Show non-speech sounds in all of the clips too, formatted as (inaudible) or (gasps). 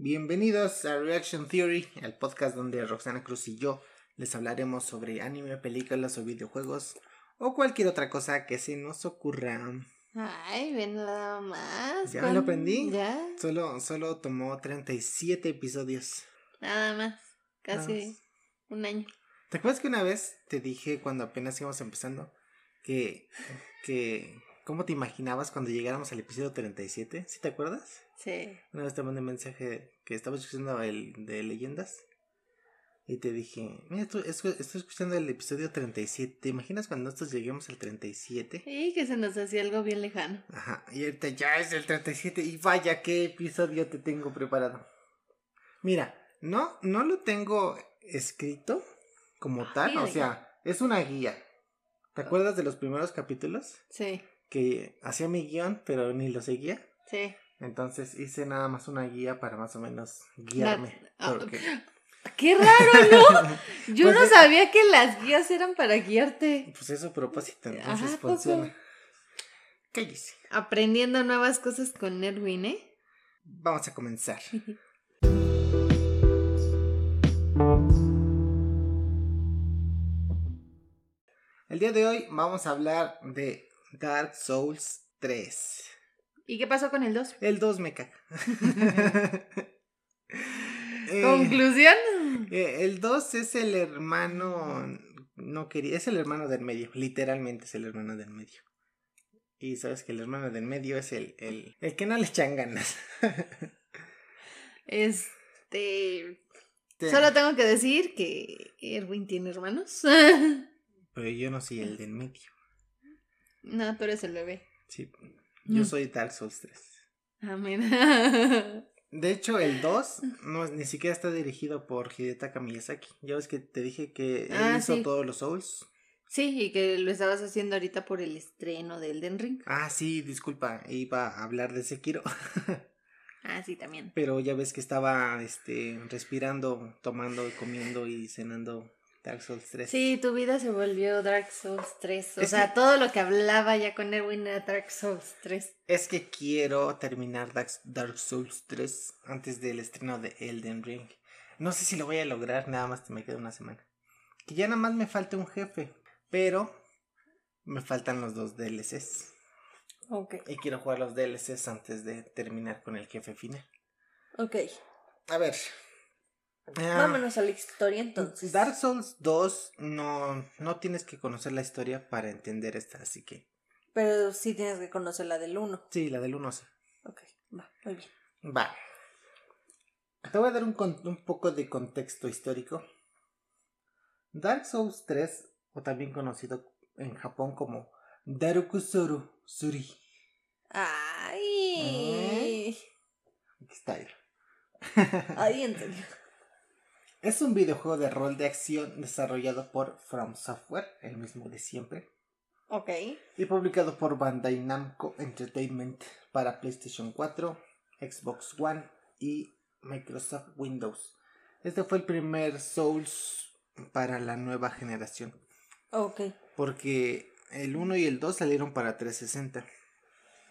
Bienvenidos a Reaction Theory, el podcast donde Roxana Cruz y yo les hablaremos sobre anime, películas o videojuegos o cualquier otra cosa que se nos ocurra. Ay, ven nada más. ¿Ya me lo aprendí? Ya. Solo, solo tomó 37 episodios. Nada más. Casi Nada más. un año. ¿Te acuerdas que una vez te dije cuando apenas íbamos empezando que, que ¿cómo te imaginabas cuando llegáramos al episodio 37? ¿Sí te acuerdas? Sí. Una vez te mandé un mensaje que estaba escuchando el de leyendas y te dije, mira, estoy, estoy escuchando el episodio 37, ¿te imaginas cuando nosotros lleguemos al 37? Y que se nos hacía algo bien lejano. Ajá, y ahorita ya es el 37 y vaya qué episodio te tengo preparado. Mira, no, no lo tengo escrito como tal, o sea, es una guía. ¿Te acuerdas de los primeros capítulos? Sí, Que hacía mi guion, pero ni lo seguía. sí. Entonces hice nada más una guía para más o menos guiarme. ah, porque- (laughs) ¡Qué raro, ¿no! (laughs) Yo Pues no es- sabía que las guías eran para guiarte. Pues es su propósito, entonces Ajá, ¿a poco? funciona. Cállese. Aprendiendo nuevas cosas con Erwin, ¿eh? Vamos a comenzar. (laughs) El día de hoy vamos a hablar de Dark Souls 3. ¿Y qué pasó con el 2? El 2 me caga. Eh, ¿Conclusión? (laughs) eh, el 2 es el hermano. No quería. Es el hermano del medio. Literalmente es el hermano del medio. Y sabes que el hermano del medio es el, el, el que no le echan ganas. (laughs) Este. Te- Solo tengo que decir que Erwin tiene hermanos. (laughs) Pero yo no soy el del medio. No, tú eres el bebé. Sí. Yo Mm. soy Dark Souls 3. Ah, mira. (laughs) De hecho, el 2 no, ni siquiera está dirigido por Hidetaka Miyazaki. Ya ves que te dije que él Ah, hizo sí. todos los Souls. Sí, y que lo estabas haciendo ahorita por el estreno del Den Ring. Ah, sí, disculpa, iba a hablar de Sekiro. (laughs) Ah, sí, también. Pero ya ves que estaba este respirando, tomando, comiendo y cenando Dark Souls 3. Sí, tu vida se volvió Dark Souls 3. O Es sea, que- todo lo que hablaba ya con Erwin era Dark Souls 3. Es que quiero terminar Dark, Dark Souls 3 antes del estreno de Elden Ring. No sé si lo voy a lograr, nada más me queda una semana. Que ya nada más me falta un jefe, pero me faltan los dos DLCs. Ok. Y quiero jugar los DLCs antes de terminar con el jefe final. Ok. A ver. Ah, Vámonos a la historia entonces. Dark Souls 2 no, no tienes que conocer la historia para entender esta, así que... Pero sí tienes que conocer la del 1. Sí, la del 1 sí. Ok, va, muy bien. Va. Te voy a dar un, un poco de contexto histórico. Dark Souls 3, o también conocido en Japón como Darukusuru Suri. Ay. Aquí está él. Ay, en serio. Es un videojuego de rol de acción desarrollado por From Software, el mismo de siempre, Ok. y publicado por Bandai Namco Entertainment para PlayStation 4, Xbox One y Microsoft Windows. Este fue el primer Souls para la nueva generación, Ok. porque el 1 y el 2 salieron para 360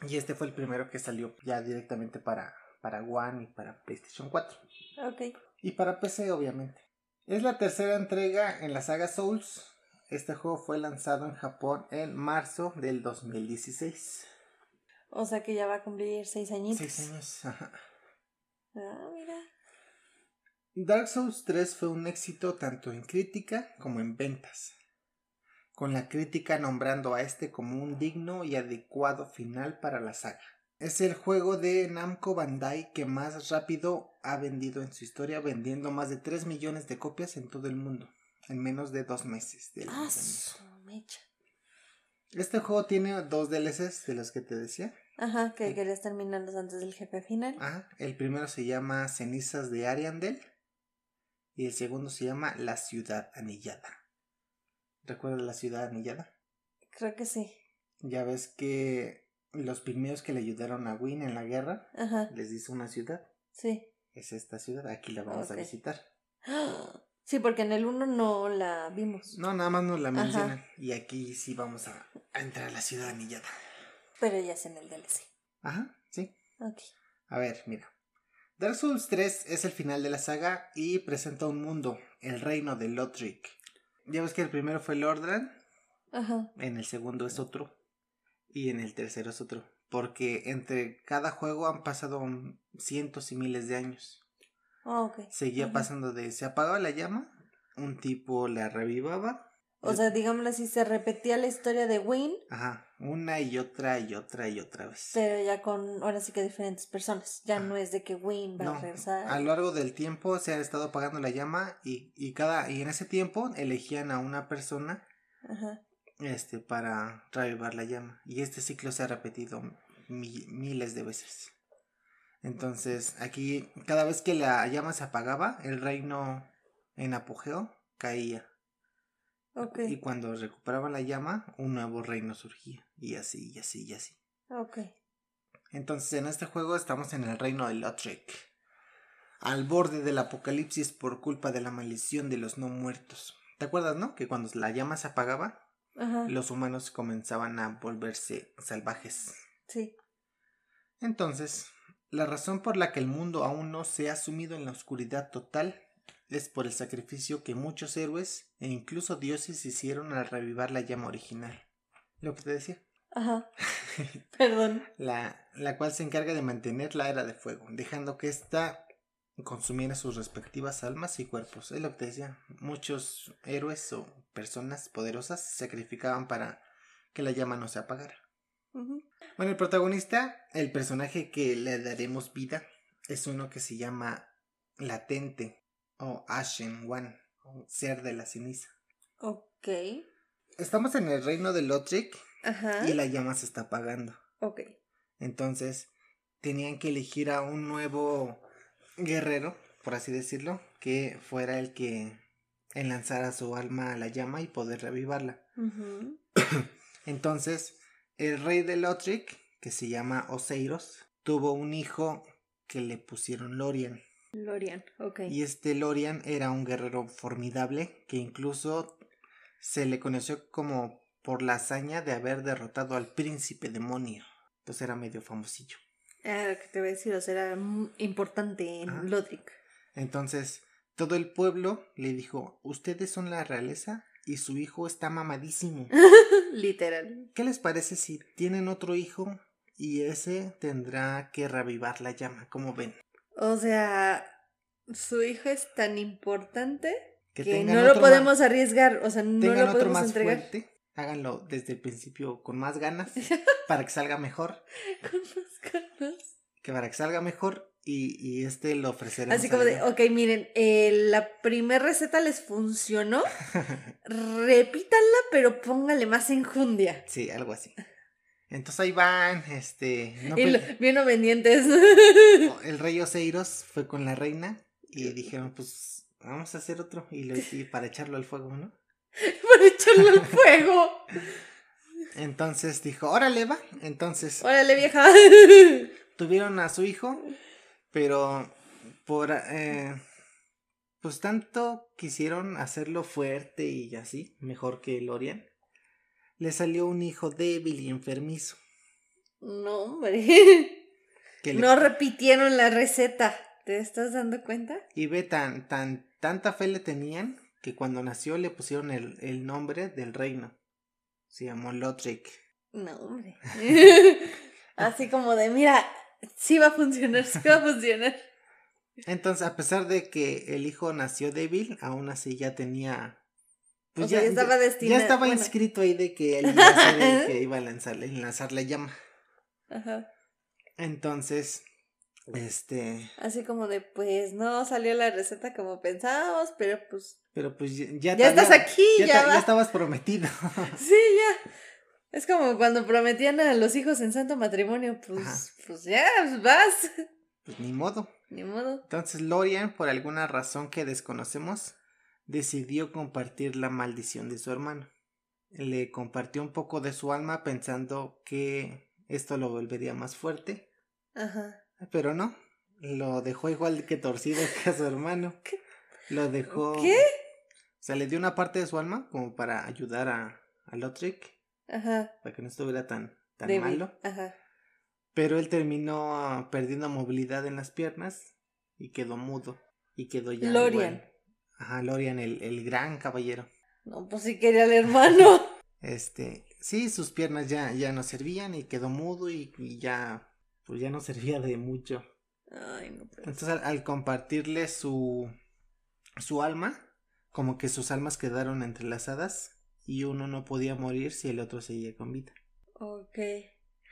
y este fue el primero que salió ya directamente para, para One y para PlayStation 4. Ok. Y para PC, obviamente. Es la tercera entrega en la saga Souls. Este juego fue lanzado en Japón en marzo del 2016. O sea que ya va a cumplir seis añitos. Seis años. ajá. Ah, mira. Dark Souls 3 fue un éxito tanto en crítica como en ventas. Con la crítica nombrando a este como un digno y adecuado final para la saga. Es el juego de Namco Bandai que más rápido ha vendido en su historia, vendiendo más de 3 millones de copias en todo el mundo, en menos de dos meses de Ah, su mecha. Este juego tiene dos DLCs de los que te decía. Ajá, que querías terminarlos antes del jefe final. Ajá, el primero se llama Cenizas de Ariandel y el segundo se llama La Ciudad Anillada. ¿Recuerdas la Ciudad Anillada? Creo que sí. Ya ves que los pigmeos que le ayudaron a Win en la guerra Ajá, les hizo una ciudad. sí. Es esta ciudad, aquí la vamos a visitar. (gasps) Sí, porque en el 1 no la vimos. No, nada más nos la Ajá. mencionan. Y aquí sí vamos a, a entrar a la ciudad anillada. Pero ya es en el DLC. Ajá, sí. Ok. A ver, mira. Dark Souls 3 es el final de la saga y presenta un mundo, el reino de Lothric. Ya ves que el primero fue Lordran, Ajá. en el segundo es otro y en el tercero es otro. Porque entre cada juego han pasado cientos y miles de años. Ah, ok. Seguía Ajá. pasando de se apagaba la llama, un tipo la revivaba. O sea, digámoslo así, se repetía la historia de Wayne, Ajá, una y otra y otra y otra vez. pero ya con, ahora sí que diferentes personas. Ya Ah. no es de que Wayne va No, a regresar. a lo largo del tiempo se ha estado apagando la llama y, y cada y en ese tiempo elegían a una persona Ajá. Este para revivar la llama y este ciclo se ha repetido mi- miles de veces. Entonces, aquí cada vez que la llama se apagaba, el reino en apogeo caía y cuando recuperaban la llama, un nuevo reino surgía y así y así y así. Ok. Entonces en este juego estamos en el reino de Lothric, al borde del apocalipsis por culpa de la maldición de los no muertos. ¿Te acuerdas, no? Que cuando la llama se apagaba, Ajá. los humanos comenzaban a volverse salvajes. Sí. Entonces, la razón por la que el mundo aún no se ha sumido en la oscuridad total es por el sacrificio que muchos héroes e incluso dioses hicieron al revivar la llama original. Lo que te decía. Ajá. (laughs) Perdón. la, la cual se encarga de mantener la era de fuego, dejando que ésta consumiera sus respectivas almas y cuerpos. Es lo que te decía, muchos héroes o personas poderosas se sacrificaban para que la llama no se apagara. Bueno, el protagonista, el personaje que le daremos vida, es uno que se llama Latente o Ashen One, o Ser de la Ceniza. Ok. Estamos en el reino de Lothric Ajá. y la llama se está apagando. Ok. Entonces tenían que elegir a un nuevo guerrero, por así decirlo, que fuera el que enlazara su alma a la llama y poder revivarla. (coughs) Entonces, el rey de Lothric, que se llama Oseiros, tuvo un hijo que le pusieron Lorian. Lorian. Ok. Y este Lorian era un guerrero formidable que incluso se le conoció como por la hazaña de haber derrotado al príncipe demonio. Entonces era medio famosillo. Ah, lo que te voy a decir, o sea, era importante en. Lodric. Entonces, todo el pueblo le dijo, ustedes son la realeza y su hijo está mamadísimo. (laughs) Literal. ¿Qué les parece si tienen otro hijo y ese tendrá que revivar la llama? ¿Cómo ven? O sea, su hijo es tan importante que, no lo otro podemos arriesgar, o sea, no tengan lo otro podemos más entregar. fuerte. Háganlo desde el principio con más ganas (laughs) para que salga mejor. Con las ganas. Que para que salga mejor y, y este lo ofreceremos. Así como de, ok, miren, eh, la primer receta les funcionó, (laughs) repítanla, pero póngale más enjundia. sí, algo así. Entonces ahí van, este... no y lo- bien obedientes. el rey Oseiros fue con la reina y dijeron, pues vamos a hacer otro y, lo, y para echarlo al fuego, ¿no? (laughs) Para echarlo al fuego. Entonces dijo, órale va. Entonces Órale, vieja. tuvieron a su hijo, pero por eh, pues tanto quisieron hacerlo fuerte y así, mejor que Lorian, le salió un hijo débil y enfermizo. No, hombre. (laughs) Que le- No repitieron la receta. ¿Te estás dando cuenta? y ve tan, tan, tanta fe le tenían que cuando nació le pusieron el, el nombre del reino. Se llamó Lothric. No, hombre. (laughs) Así como de, mira, sí va a funcionar, sí va a funcionar. Entonces, a pesar de que el hijo nació débil, aún así ya tenía. pues O sea, ya estaba destinado, Ya estaba bueno. inscrito ahí de que él iba a ser el que (laughs) iba a lanzar, lanzar la llama. Ajá. Entonces, este. Así como de, pues no salió la receta como pensábamos, pero pues Pero pues ya, ya, ya te estás había- aquí, Ya, ya, ya estabas prometido. (laughs) Sí, ya. Es como cuando prometían a los hijos en santo matrimonio, pues, Ajá. pues ya, pues vas. pues ni modo. Ni modo. Entonces, Lorian, por alguna razón que desconocemos, decidió compartir la maldición de su hermano. Le compartió un poco de su alma pensando que esto lo volvería más fuerte. Ajá. Pero no, lo dejó igual que torcido que a su hermano. ¿Qué? Lo dejó. ¿Qué? O sea, le dio una parte de su alma como para ayudar a, a Lothric, Ajá. para que no estuviera tan, tan Débil. malo. Ajá. Pero él terminó perdiendo movilidad en las piernas y quedó mudo. Y quedó ya. Lorian. igual. Ajá, Lorian, el, el gran caballero. No, pues sí quería al hermano. (laughs) Este, sí, sus piernas ya, ya no servían y quedó mudo y, y ya, pues ya no servía de mucho. Ay, no puede Entonces al, al compartirle su, su alma, como que sus almas quedaron entrelazadas y uno no podía morir si el otro seguía con vida. Ok.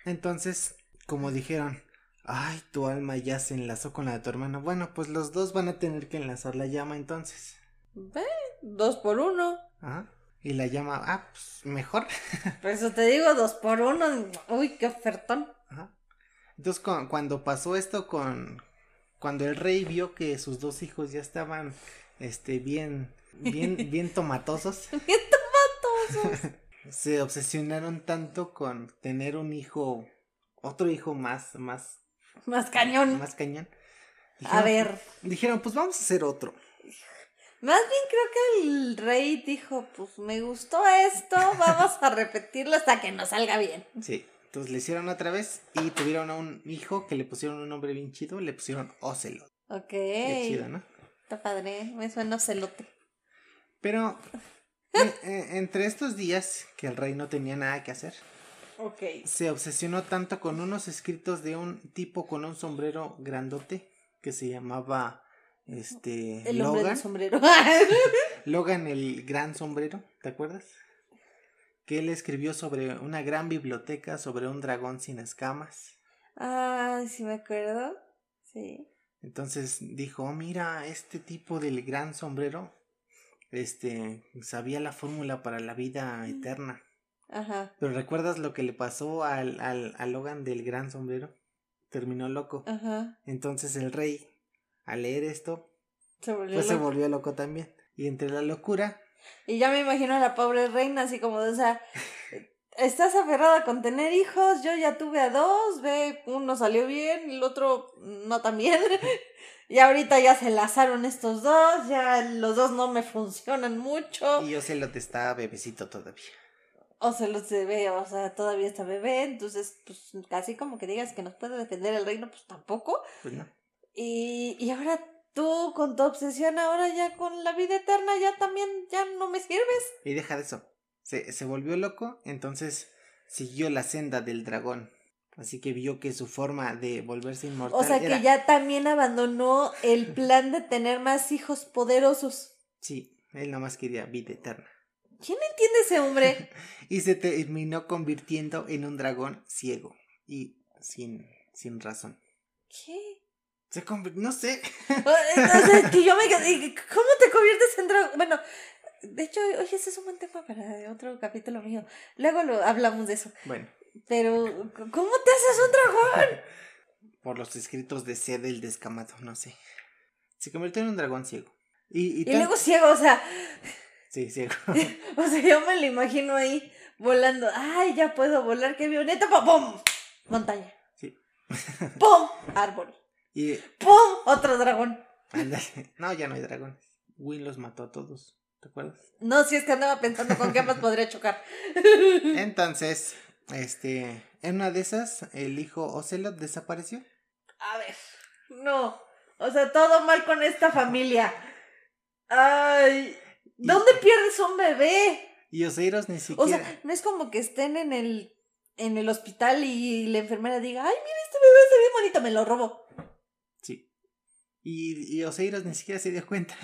Entonces, como dijeron, ay, tu alma ya se enlazó con la de tu hermano. Bueno, pues los dos van a tener que enlazar la llama entonces. Ve, dos por uno. Ajá. Y la llama, ah, pues mejor. (laughs) Por eso te digo, dos por uno. Uy, qué ofertón. Ajá. Entonces, cu- cuando pasó esto con. Cuando el rey vio que sus dos hijos ya estaban, este, bien, bien, (laughs) bien tomatosos, ¡Qué tomatosos! (laughs) se obsesionaron tanto con tener un hijo, otro hijo más, más, Más cañón. más cañón. A ver. Dijeron, pues vamos a hacer otro. Más bien creo que el rey dijo, pues me gustó esto, (laughs) vamos a repetirlo hasta que nos salga bien. Sí. Entonces le hicieron otra vez y tuvieron a un hijo que le pusieron un nombre bien chido, le pusieron Ocelot. Ok. Qué chido, ¿no? Está padre, me suena celote. Pero entre estos días que el rey no tenía nada que hacer, se obsesionó tanto con unos escritos de un tipo con un sombrero grandote que se llamaba este El Logan. del sombrero. (laughs) Logan el gran sombrero, ¿te acuerdas? Que él escribió sobre una gran biblioteca sobre un dragón sin escamas. Ay, sí me acuerdo. Sí. Entonces dijo, "Oh, mira, este tipo del gran sombrero, este, sabía la fórmula para la vida eterna. Ajá. Pero ¿recuerdas lo que le pasó al, al, Logan del gran sombrero? Terminó loco. Ajá. Entonces el rey, al leer esto, Se volvió pues se loco. volvió loco también. Y entre la locura, Y ya me imagino a la pobre reina así como de, o sea, (laughs) estás aferrada con tener hijos, yo ya tuve a dos, ve, uno salió bien, el otro no tan bien. (laughs) y ahorita ya se lazaron estos dos, ya los dos no me funcionan mucho. y yo se lo está bebecito todavía. O se ve, o sea, todavía está bebé, entonces, pues casi como que digas que nos puede defender el reino, pues tampoco. Pues no. Y, y ahora tú con tu obsesión, ahora ya con la vida eterna, ya también, ya no me sirves. Y deja de eso. Se, se volvió loco, entonces siguió la senda del dragón. Así que vio que su forma de volverse inmortal O sea que era- ya también abandonó el plan de tener más hijos poderosos. Sí, él nomás quería vida eterna. ¿Quién entiende ese hombre? (laughs) Y se terminó convirtiendo en un dragón ciego. Y sin, sin razón. ¿Qué? Se convirtió, no sé. Entonces, que yo me quedé, ¿cómo te conviertes en dragón? Bueno, de hecho, oye, ese es un buen tema para otro capítulo mío. Luego lo hablamos de eso. Bueno, Pero, ¿cómo te haces un dragón? (laughs) por los escritos de Sed el descamado, no sé. Se convirtió en un dragón ciego. Y, y Y tan- luego ciego, o sea, Sí, ciego. (laughs) o sea, yo me lo imagino ahí volando. Ay, ya puedo volar, qué avioneta, ¡pum! ¡pum! Montaña. Sí. (laughs) ¡Pum! Árbol. Y ¡Pum! Otro dragón. ándale. No, ya no hay dragones. Win los mató a todos. ¿Te acuerdas? No, si es que andaba pensando con qué más podría chocar. Entonces, este, en una de esas, el hijo Ocelot desapareció. A ver, no. O sea, todo mal con esta familia. Ay, ¿dónde pierdes un bebé? Y Oseiros ni O siquiera. sea, no es como que estén en el en el hospital y la enfermera diga, ay, mira, este bebé está bien bonito, me lo robo. Sí. Y, y Oseiros ni siquiera se dio cuenta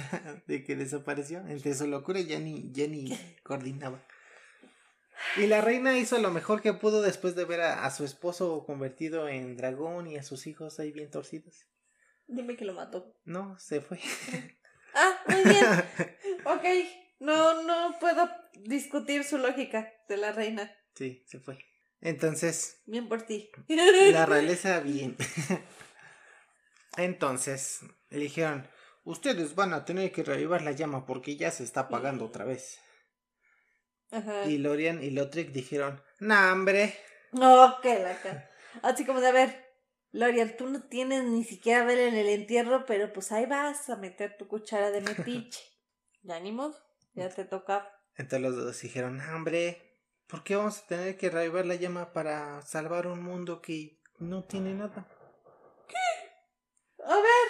(laughs) de que desapareció. Entre su locura ya ni, ya ni coordinaba. Y la reina hizo lo mejor que pudo después de ver a, a su esposo convertido en dragón y a sus hijos ahí bien torcidos. Dime que lo mató. No, se fue. (laughs) Ah, muy bien. (laughs) ok. No, no puedo discutir su lógica de la reina. Sí, se fue. Entonces, Bien por ti. (laughs) La realeza bien. Entonces, le dijeron, ustedes van a tener que revivar la llama porque ya se está apagando otra vez. Ajá. Y Lorian y Lotric dijeron, nah, hombre. No, que la ca- Así como de, a ver, Lorian, tú no tienes ni siquiera ver en el entierro, pero pues ahí vas a meter tu cuchara de metiche. (laughs) ya ni modo, ya te toca. Entonces los dos dijeron, nah, hombre, ¿por qué vamos a tener que revivar la llama para salvar un mundo que no tiene nada? A ver,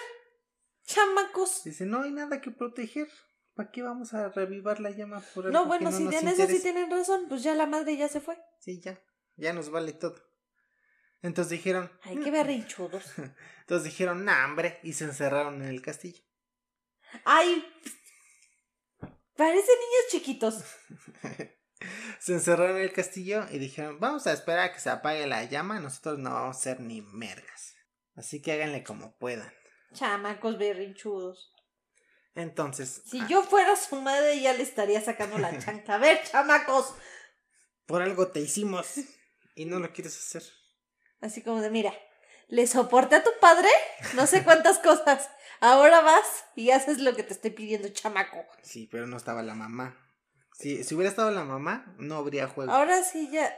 chamacos. Dice, no hay nada que proteger. ¿Para qué vamos a revivar la llama por algo No, que bueno, no si nos en eso sí tienen razón, pues ya la madre ya se fue. Sí, ya. Ya nos vale todo. Entonces dijeron. Ay, qué berrinchudos. (laughs) Entonces dijeron, nah, hombre. Y se encerraron en el castillo. Ay, parecen niños chiquitos. (laughs) Se encerraron en el castillo y dijeron, vamos a esperar a que se apague la llama. Nosotros no vamos a ser ni mergas. Así que háganle como puedan. Chamacos berrinchudos. Entonces, Si ah, yo fuera su madre, ya le estaría sacando la (laughs) chancla. A ver, chamacos. por algo te hicimos y no lo quieres hacer. Así como de, mira, le soporté a tu padre no sé cuántas cosas. Ahora vas y haces lo que te estoy pidiendo, chamaco. Sí, pero no estaba la mamá. Si, si hubiera estado la mamá, no habría juego. Ahora sí ya.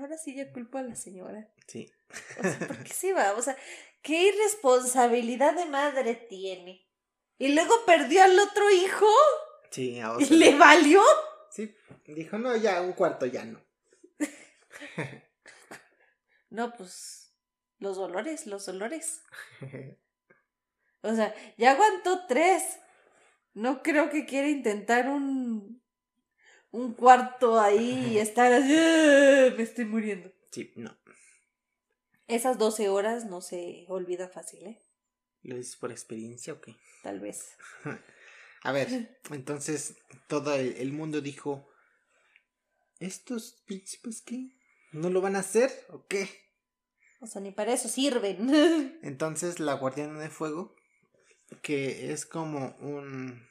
Ahora sí ya culpo a la señora. Sí. O sea, ¿por qué se va? O sea, ¿qué irresponsabilidad de madre tiene? Y luego perdió al otro hijo Sí, a y le valió. Sí, dijo, no, ya, un cuarto ya no. (laughs) No, pues. Los dolores, los dolores. O sea, ya aguantó tres. No creo que quiera intentar un. un cuarto ahí y (laughs) estar así. "Ah, Me estoy muriendo. sí, no. Esas 12 horas no se olvidan fácil, ¿eh? ¿Lo dices por experiencia o qué? Tal vez. (laughs) A ver, entonces todo el, el mundo dijo, ¿estos príncipes qué? ¿No lo van a hacer o qué? O sea, ni para eso sirven. (laughs) Entonces la guardiana de fuego, que es como un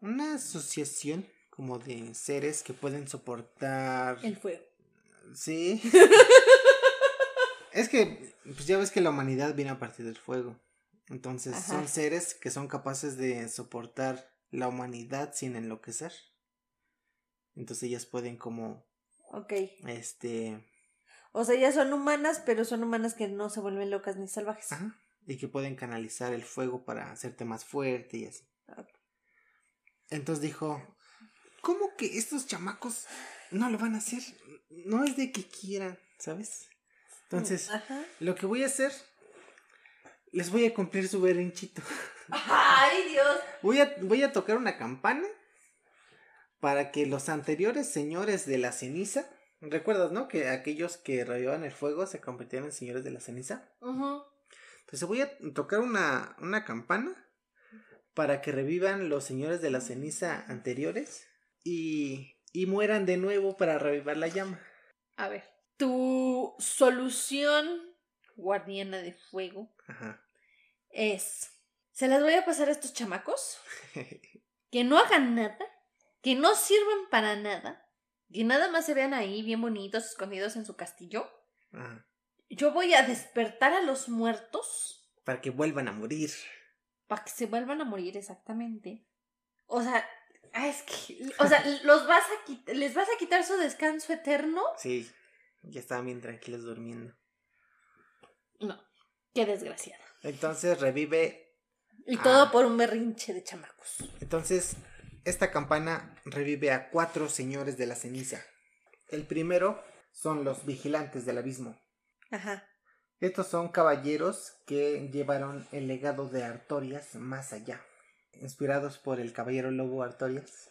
una asociación como de seres que pueden soportar El fuego. sí (laughs) es que pues ya ves que la humanidad viene a partir del fuego entonces Ajá. son seres que son capaces de soportar la humanidad sin enloquecer entonces ellas pueden como Ok. este O sea, ya son humanas, pero son humanas que no se vuelven locas ni salvajes. Ajá. Y que pueden canalizar el fuego para hacerte más fuerte y así. Entonces dijo, ¿cómo que estos chamacos no lo van a hacer? No es de que quieran, ¿sabes? Entonces, Ajá. lo que voy a hacer, les voy a cumplir su berrinchito. ¡Ay, Dios! Voy a, voy a tocar una campana para que los anteriores señores de la ceniza, ¿recuerdas, no? Que aquellos que rayaban el fuego se convertían en señores de la ceniza. Ujú. Entonces voy a tocar una, una campana para que revivan los señores de la ceniza anteriores y, y mueran de nuevo para revivar la llama. A ver. Tu solución, guardiana de fuego, Ajá. Es. Se las voy a pasar a estos chamacos. (laughs) Que no hagan nada. Que no sirvan para nada. Que nada más se vean ahí bien bonitos, escondidos en su castillo. Ajá. Yo voy a despertar a los muertos. Para que vuelvan a morir. Para que se vuelvan a morir exactamente. O sea, ah, es que. O sea, (laughs) los vas a quit- les vas a quitar su descanso eterno. Sí, ya estaban bien tranquilos durmiendo. No. Qué desgraciada. Entonces revive. Y todo por un berrinche de chamacos. Entonces, esta campana revive a cuatro señores de la ceniza. El primero son los vigilantes del abismo. Ajá. Estos son caballeros que llevaron el legado de Artorias más allá. Inspirados por el caballero lobo Artorias.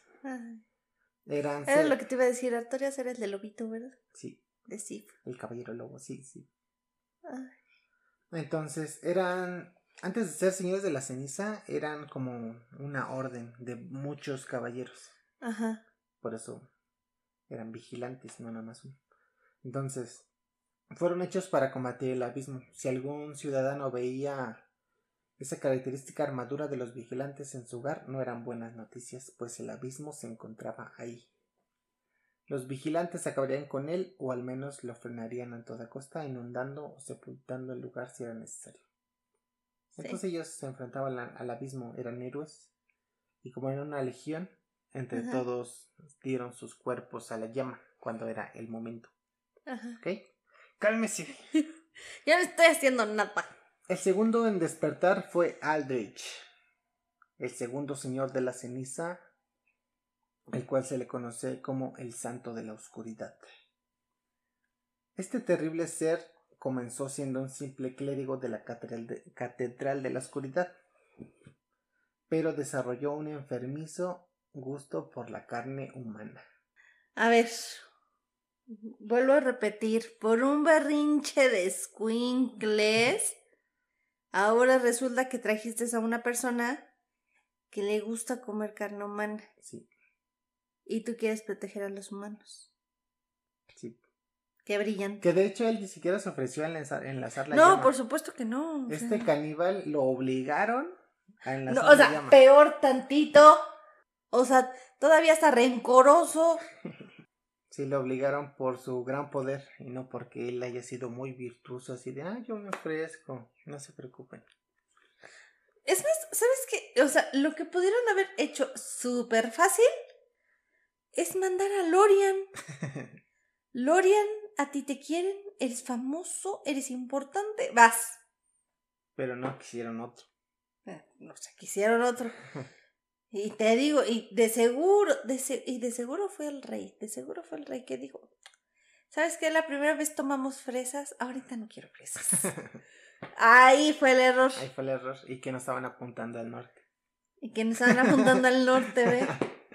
Eran Era lo que te iba a decir. Artorias era el de Lobito, ¿verdad? Sí, De Sif. el caballero lobo, sí, sí. Ay. Entonces, eran. Antes de ser señores de la ceniza, eran como una orden de muchos caballeros. Ajá. Por eso eran vigilantes, no nada más uno. Entonces, fueron hechos para combatir el abismo. Si algún ciudadano veía esa característica armadura de los vigilantes en su hogar, no eran buenas noticias, pues el abismo se encontraba ahí. Los vigilantes acabarían con él, o al menos lo frenarían a toda costa, inundando o sepultando el lugar si era necesario. Sí. Entonces ellos se enfrentaban al, al abismo, eran héroes, y como eran una legión, entre Ajá. todos dieron sus cuerpos a la llama cuando era el momento. Ajá. ¿Ok? Cálmese. (laughs) Ya no estoy haciendo nada. El segundo en despertar fue Aldrich, el segundo señor de la ceniza, el cual se le conoce como el santo de la oscuridad. Este terrible ser comenzó siendo un simple clérigo de la catedral de, catedral de la oscuridad, pero desarrolló un enfermizo gusto por la carne humana. A ver, vuelvo a repetir, por un berrinche de squinkles, ahora resulta que trajiste a una persona que le gusta comer carne humana. Sí, Y tú quieres proteger a los humanos. sí. Qué brillante. Que de hecho él ni siquiera se ofreció a enlazar, enlazar la No, llama. por supuesto que no. sea. Este caníbal lo obligaron a enlazar No, o la sea, llama. peor tantito. O sea, todavía está rencoroso. (laughs) Sí, lo obligaron por su gran poder y no porque él haya sido muy virtuoso, así de, ah, yo me ofrezco, no se preocupen. Es más, ¿sabes qué? O sea, lo que pudieron haber hecho súper fácil es mandar a Lorian. (laughs) Lorian, a ti te quieren, eres famoso, eres importante, vas. Pero no quisieron otro. Eh, No sé, quisieron otro. (laughs) Y te digo, y de seguro, de se- y de seguro fue el rey, de seguro fue el rey que dijo, ¿sabes qué? La primera vez tomamos fresas, ahorita no quiero fresas. (laughs) Ahí fue el error. Ahí fue el error y que no estaban apuntando al norte. Y que no estaban apuntando al norte, ¿ve?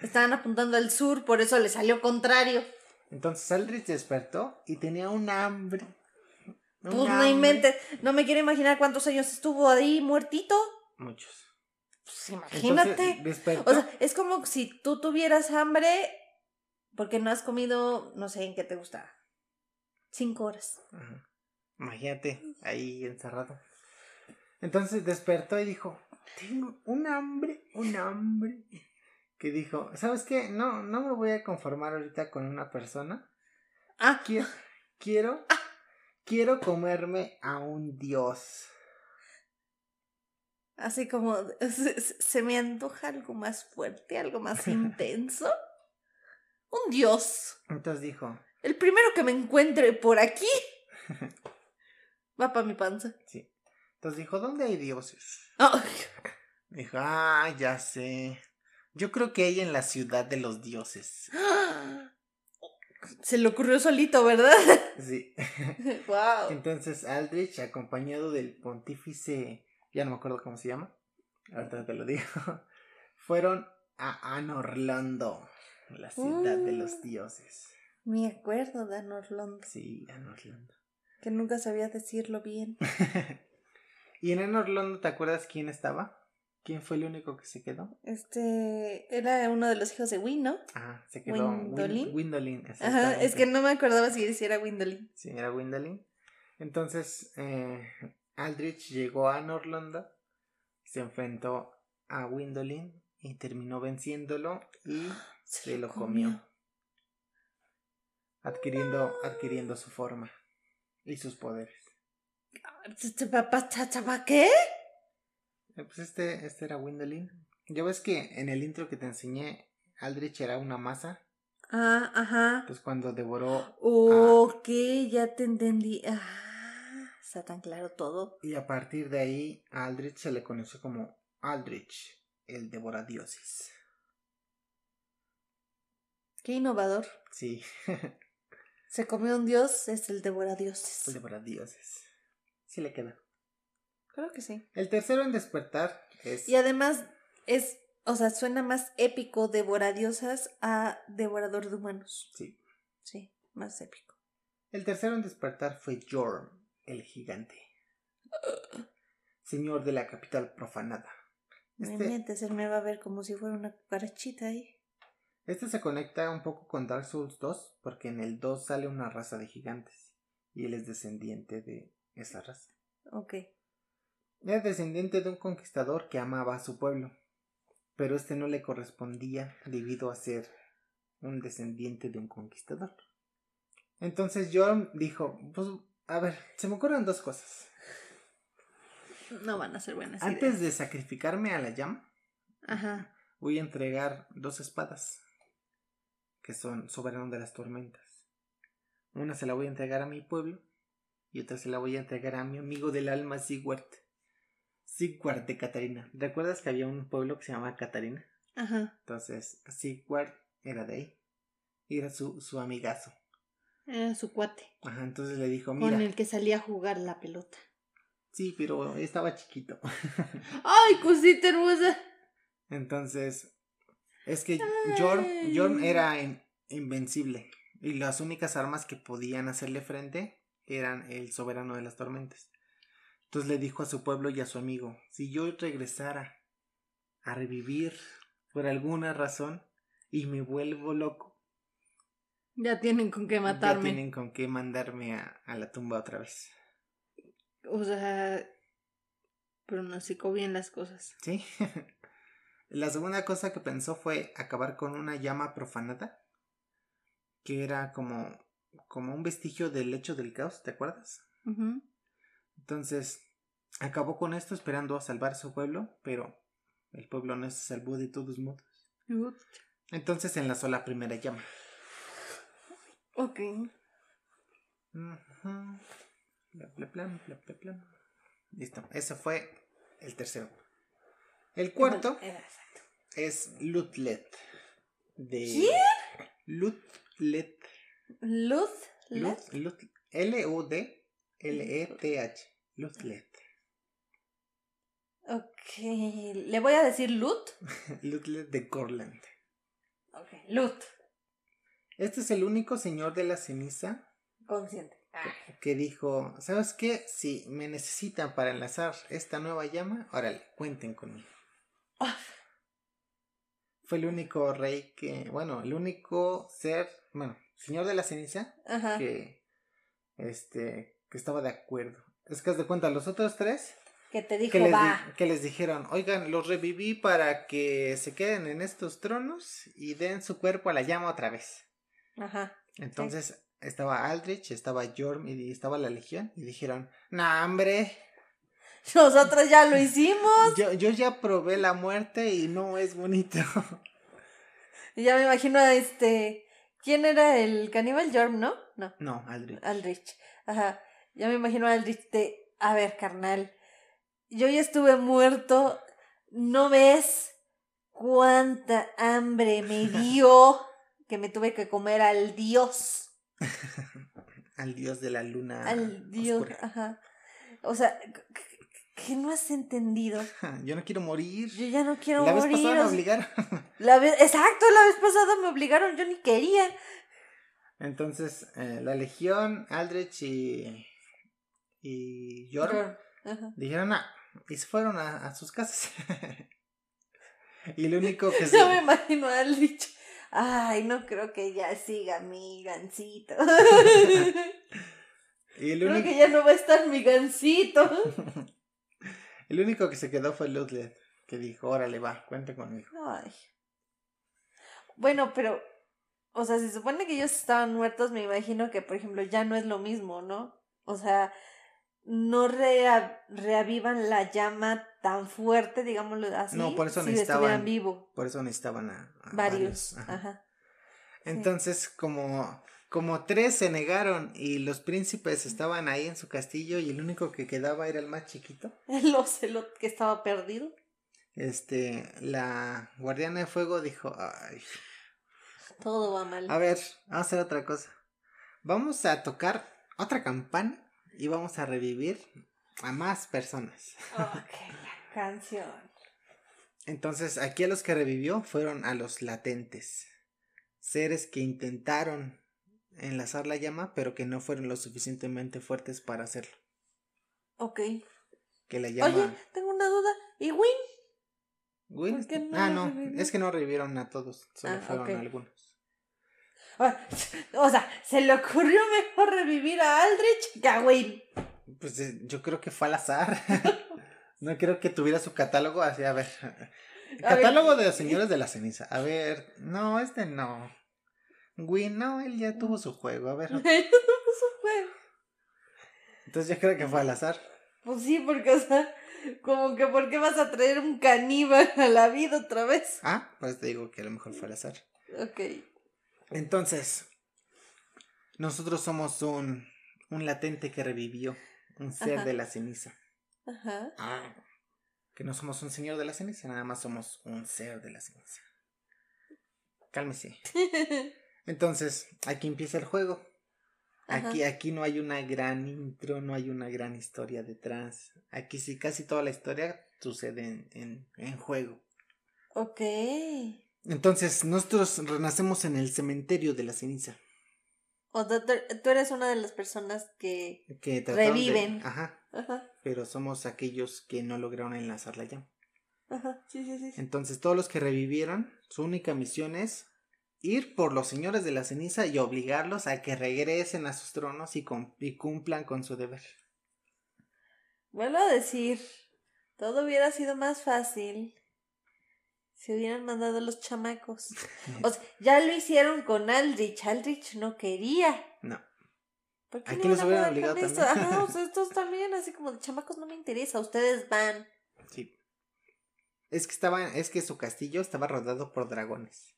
Estaban apuntando al sur, por eso le salió contrario. Entonces Aldrich despertó y tenía un hambre. Un Pues no hambre. inventes, no me quiero imaginar cuántos años estuvo ahí muertito. Muchos. Pues Entonces, imagínate. despertó. O sea, es como si tú tuvieras hambre porque no has comido, no sé en qué te gusta. Cinco horas. Ajá. Imagínate, ahí encerrado. Entonces despertó y dijo, tengo un hambre, un hambre. Que dijo, ¿sabes qué? No, no me voy a conformar ahorita con una persona. Ah, Quiero, quiero, quiero comerme a un dios. así como (laughs) se, me antoja algo más fuerte, algo más (laughs) intenso. Un dios. Entonces dijo, El primero que me encuentre por aquí (laughs) va para mi panza. sí. Entonces dijo, ¿dónde hay dioses? Ah, Dijo, ah, ya sé. Yo creo que hay en la ciudad de los dioses. Se le ocurrió solito, ¿verdad? (laughs) Sí. (laughs) wow. Entonces Aldrich, acompañado del pontífice, ya no me acuerdo cómo se llama, ahorita te lo digo, (laughs) fueron a Anorlando, la ciudad de los Mm. dioses. Me acuerdo de Anorlondo, Sí, Anorlando. que nunca sabía decirlo bien. ¿Y en Anorlando te acuerdas quién estaba? ¿Quién fue el único que se quedó? Este era uno de los hijos de Win, ¿no? Ah, se quedó Win- ¿Windolin? Windolin. Ajá, es que no me acordaba si era Windolin. Sí, era Windolin. Entonces, eh, Aldrich llegó a Norlando, se enfrentó a Windolin y terminó venciéndolo y (gasps) se lo comió, adquiriendo, adquiriendo su forma y sus poderes. ¿Para qué? Eh, Pues este, este era Windolin. Ya ves que en el intro que te enseñé, Aldrich era una masa. Ah, ajá. Pues cuando devoró Ok, ya te entendí. Ah, está tan claro todo. y a partir de ahí a Aldrich se le conoció como Aldrich, el devoradioses. Qué innovador. Sí, (laughs) Se comió un dios, es el el devoradioses. devoradioses. Sí le queda. Creo que sí. El tercero en despertar es... Y además es, o sea, suena más épico devoradiosas a devorador de humanos. Sí. Sí, más épico. El tercero en despertar fue Jorm, el gigante. Señor de la capital profanada. Me Este, mientes, él me va a ver como si fuera una cucarachita ahí. este se conecta un poco con Dark Souls 2, porque en el 2 sale una raza de gigantes. Y él es descendiente de esa raza. Ok. Era descendiente de un conquistador que amaba a su pueblo, pero este no le correspondía debido a ser un descendiente de un conquistador. Entonces Jorm dijo, pues, a ver, se me ocurren dos cosas. No van a ser buenas Antes de sacrificarme a la llama, Ajá. voy a entregar dos espadas, que son soberano de las tormentas. Una se la voy a entregar a mi pueblo y otra se la voy a entregar a mi amigo del alma Sigward. Sigward de Catarina. ¿Recuerdas que había un pueblo que se llamaba Catarina? Ajá. Entonces, Sigward era de ahí. Y era su, su amigazo. Era su cuate. Ajá, entonces le dijo, mira, Con el que salía a jugar la pelota. sí, pero estaba chiquito. (laughs) ¡Ay, cosita hermosa! Entonces, es que Jorm era in- invencible y las únicas armas que podían hacerle frente eran el soberano de las tormentas. Entonces le dijo a su pueblo y a su amigo, si yo regresara a revivir por alguna razón y me vuelvo loco, Ya tienen con qué ya matarme. tienen con qué mandarme a, a la tumba otra vez. O sea, pronosticó bien las cosas. ¿Sí? (laughs) La segunda cosa que pensó fue acabar con una llama profanada, que era como, como un vestigio del hecho del caos, ¿te acuerdas? Entonces, acabó con esto esperando a salvar a su pueblo, pero el pueblo no se salvó de todos modos. Entonces enlazó la primera llama. Ok. Ujú. Bla, bla, bla, bla, bla. Listo, ese fue el tercero. El cuarto exacto. es Lutlet. De ¿Quién? Lutlet. Luz. Lut, Lut, L-U-D-L-E-T-H. Lutlet. Ok. Le voy a decir Lut. (laughs) Lutlet de Corland. Ok. Lut. Este es el único señor de la ceniza Consciente. Ah. que dijo, ¿sabes qué? Si me necesitan para enlazar esta nueva llama, órale, cuenten conmigo. Ah. Fue el único rey que, bueno, el único ser, bueno, señor de la ceniza Ajá. que, este, que estaba de acuerdo. Es que haz de cuenta, los otros tres Que te dijo que les, di- va. que les dijeron, oigan, los reviví para que se queden en estos tronos y den su cuerpo a la llama otra vez. Ajá. Entonces estaba Aldrich, estaba Jorm y estaba la Legión y dijeron, nah, hombre, (laughs) Nosotros ya lo hicimos. yo, yo ya probé la muerte y no es bonito. Y (laughs) ya me imagino a este. ¿Quién era el caníbal? Jorm, ¿no? No. no, Aldrich. Aldrich. Ajá. Ya me imagino a Aldrich de. A ver, carnal. Yo ya estuve muerto. ¿No ves cuánta hambre me (laughs) dio? Que me tuve que comer al dios. (laughs) Al dios de la luna. al dios. oscura. Ajá. O sea, ¿qué no has entendido? (laughs) Yo no quiero morir. Yo ya no quiero la vez morir. pasada me obligaron. la vez, exacto, la vez pasada me obligaron, yo ni quería. Entonces, eh, la Legión, Aldrich y, y Jorm Ajá. dijeron, ah, y se fueron a, a sus casas. (laughs) y el único que (laughs) se... Ya me imagino a Aldrich. Ay, no creo que ya siga mi gancito. (laughs) y el creo único... que ya no va a estar mi gancito. El único que se quedó fue Lutlet, que dijo, órale, va, cuente conmigo. Ay. Bueno, pero, o sea, se supone que ellos estaban muertos, me imagino que, por ejemplo, ya no es lo mismo, ¿no? O sea, no rea- reavivan la llama tan fuerte, digámoslo así. No, por eso si necesitaban vivo. Por eso necesitaban a, a Varios. Ajá. Ajá. Entonces, como, como tres se negaron y los príncipes estaban ahí en su castillo y el único que quedaba era el más chiquito, (laughs) El ocelot que estaba perdido. este, la guardiana de fuego dijo, ay, Todo va mal. a ver, vamos a hacer otra cosa. Vamos a tocar otra campana y vamos a revivir a más personas. Ok, la canción. Entonces, aquí a los que revivió fueron a los latentes, seres que intentaron enlazar la llama, pero que no fueron lo suficientemente fuertes para hacerlo. Ok. Que la llama... Oye, tengo una duda. ¿Y Win? Win- ¿por qué no ah, no, es que no revivieron a todos, solo Ah, fueron ok. algunos. O sea, se le ocurrió mejor revivir a Aldrich que a Win. Pues eh, yo creo que fue al azar. (laughs) no creo que tuviera su catálogo así, a ver. A ver. Catálogo de los señores de la ceniza. A ver, no, este no. Win, no, él ya tuvo su juego. A ver, (laughs) Eso fue. entonces yo creo que fue al azar. Pues sí, porque, o sea, como que, ¿por qué vas a traer un caníbal a la vida otra vez? Ah, pues te digo que a lo mejor fue al azar. Ok. Entonces, nosotros somos un, un latente que revivió, un ser Ajá. de la ceniza. Ajá. Ah, que no somos un señor de la ceniza, nada más somos un ser de la ceniza. Cálmese. (laughs) Entonces, aquí empieza el juego. Ajá. Aquí, aquí no hay una gran intro, no hay una gran historia detrás. Aquí sí, casi toda la historia sucede en, en, en juego. Ok. Entonces, nosotros renacemos en el cementerio de la ceniza. O tú tú eres una de las personas que... Que trataron de- Reviven. Ajá. Ajá, Pero somos aquellos que no lograron enlazar la llama. ajá, sí, sí, sí. Entonces, todos los que revivieron, su única misión es ir por los señores de la ceniza y obligarlos a que regresen a sus tronos y, y cumplan con su deber. Vuelvo a decir, todo hubiera sido más fácil si hubieran mandado a los chamacos. (laughs) O sea, ya lo hicieron con Aldrich. Aldrich no quería. No. ¿Por qué Aquí no a hubieran obligado esto? también. Ajá, o sea, (laughs) estos también, así como de chamacos no me interesa, ustedes van. Sí. Es que estaba, es que su castillo estaba rodeado por dragones.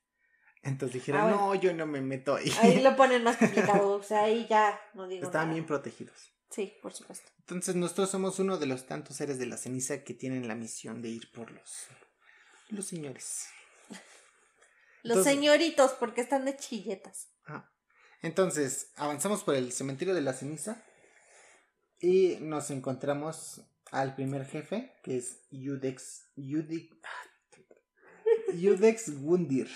Entonces dijeron, Ah, no, yo no me meto ahí. Ahí lo (laughs) ponen más complicado, o sea, ahí ya no digo Estaban nada. bien protegidos. Sí, por supuesto. Entonces nosotros somos uno de los tantos seres de la ceniza que tienen la misión de ir por los, los señores. Los Entonces- señoritos, porque están de chilletas. Ah. Entonces, avanzamos por el cementerio de la ceniza y nos encontramos al primer jefe, que es Yudex, Yudik, Yudex (laughs) Gundir.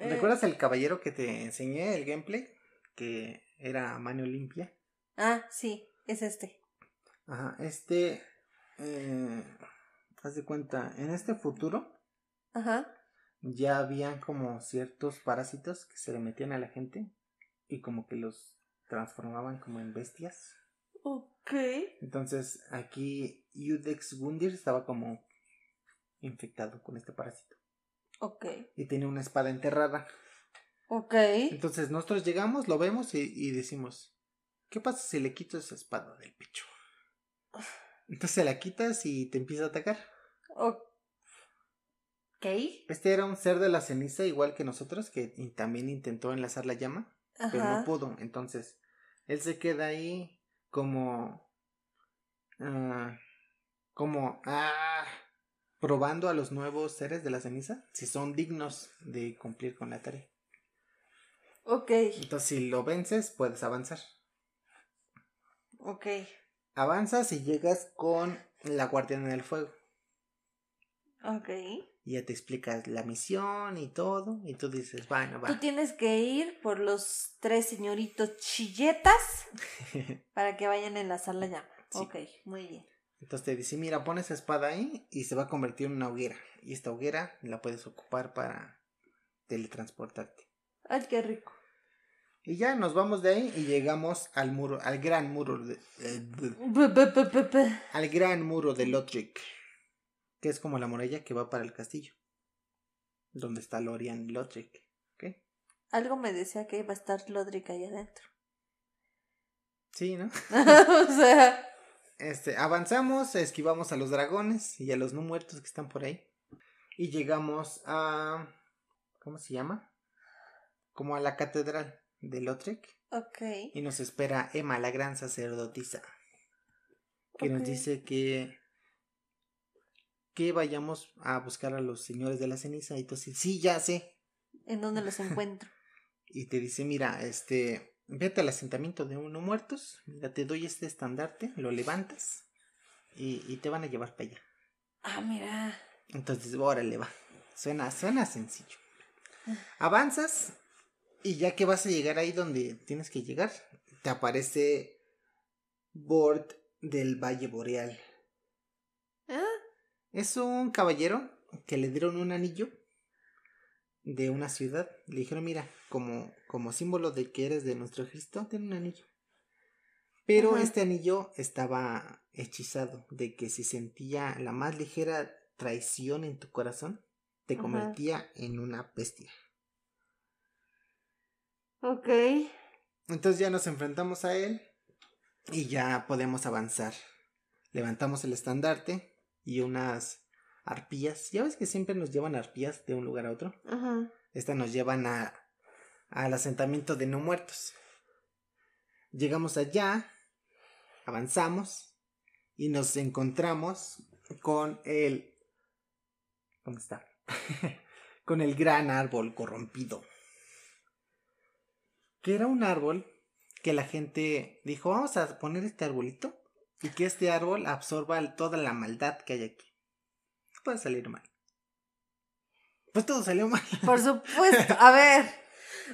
¿Recuerdas el caballero que te enseñé el gameplay? Que era mano limpia. Ah, sí, es este. Ajá, este, eh, haz de cuenta, en este futuro Ajá. ya habían como ciertos parásitos que se le metían a la gente y como que los transformaban como en bestias. Ok. Entonces aquí Yudex Gundir estaba como infectado con este parásito Ok. y tenía una espada enterrada. Ok. Entonces nosotros llegamos, lo vemos y, y decimos, ¿qué pasa si le quito esa espada del pecho? Entonces la quitas y te empieza a atacar. Ok. Este era un ser de la ceniza igual que nosotros que también intentó enlazar la llama, pero no pudo. Entonces él se queda ahí como... ah, como... ah, probando a los nuevos seres de la ceniza si son dignos de cumplir con la tarea. Ok. Entonces si lo vences puedes avanzar. Ok. Avanzas y llegas con la guardiana del fuego. Ok. Y ya te explicas la misión y todo. Y tú dices, bueno, Tú va. tienes que ir por los tres señoritos chilletas (laughs) para que vayan a enlazar la llama. Sí. Ok, muy bien. Entonces te dice, mira, pon esa espada ahí y se va a convertir en una hoguera. Y esta hoguera la puedes ocupar para teletransportarte. Ay, qué rico. Y ya nos vamos de ahí y llegamos al muro, al gran muro de, eh, de- bu. al gran muro de Lothric, que es como la muralla que va para el castillo, donde está Lorian Lothric. ¿ok? Algo me decía que iba a estar Lodric ahí adentro. Sí, ¿no? (laughs) o sea, Este, avanzamos, esquivamos a los dragones y a los no muertos que están por ahí. Y llegamos a. ¿Cómo se llama? Como a la catedral de Lothric. ok. Y nos espera Emma, la gran sacerdotisa. Que nos dice que. Que vayamos a buscar a los señores de la ceniza. Y tú dices, sí, ya sé. ¿En dónde los (laughs) encuentro? Y te dice, mira, este. Vete al asentamiento de uno muertos. Mira, te doy este estandarte. Lo levantas. Y, y te van a llevar para allá. Ah, mira. Entonces, órale, va. Suena, suena sencillo. Avanzas y ya que vas a llegar ahí donde tienes que llegar, te aparece Bord del Valle Boreal. Es un caballero que le dieron un anillo de una ciudad. Le dijeron, mira, como, como símbolo de que eres de nuestro Cristo, tiene un anillo. Pero Ajá. este anillo estaba hechizado de que si sentía la más ligera traición en tu corazón, te Ajá. convertía en una bestia. ok. Entonces ya nos enfrentamos a él y ya podemos avanzar. Levantamos el estandarte y unas arpías. Ya ves que siempre nos llevan arpías de un lugar a otro. Ajá. Estas nos llevan a al asentamiento de no muertos. Llegamos allá, avanzamos y nos encontramos con el ¿Dónde está? (laughs) con el gran árbol corrompido. Que era un árbol que la gente dijo, vamos a poner este arbolito y que este árbol absorba toda la maldad que hay aquí. puede salir mal? Pues todo salió mal. Por supuesto. A ver.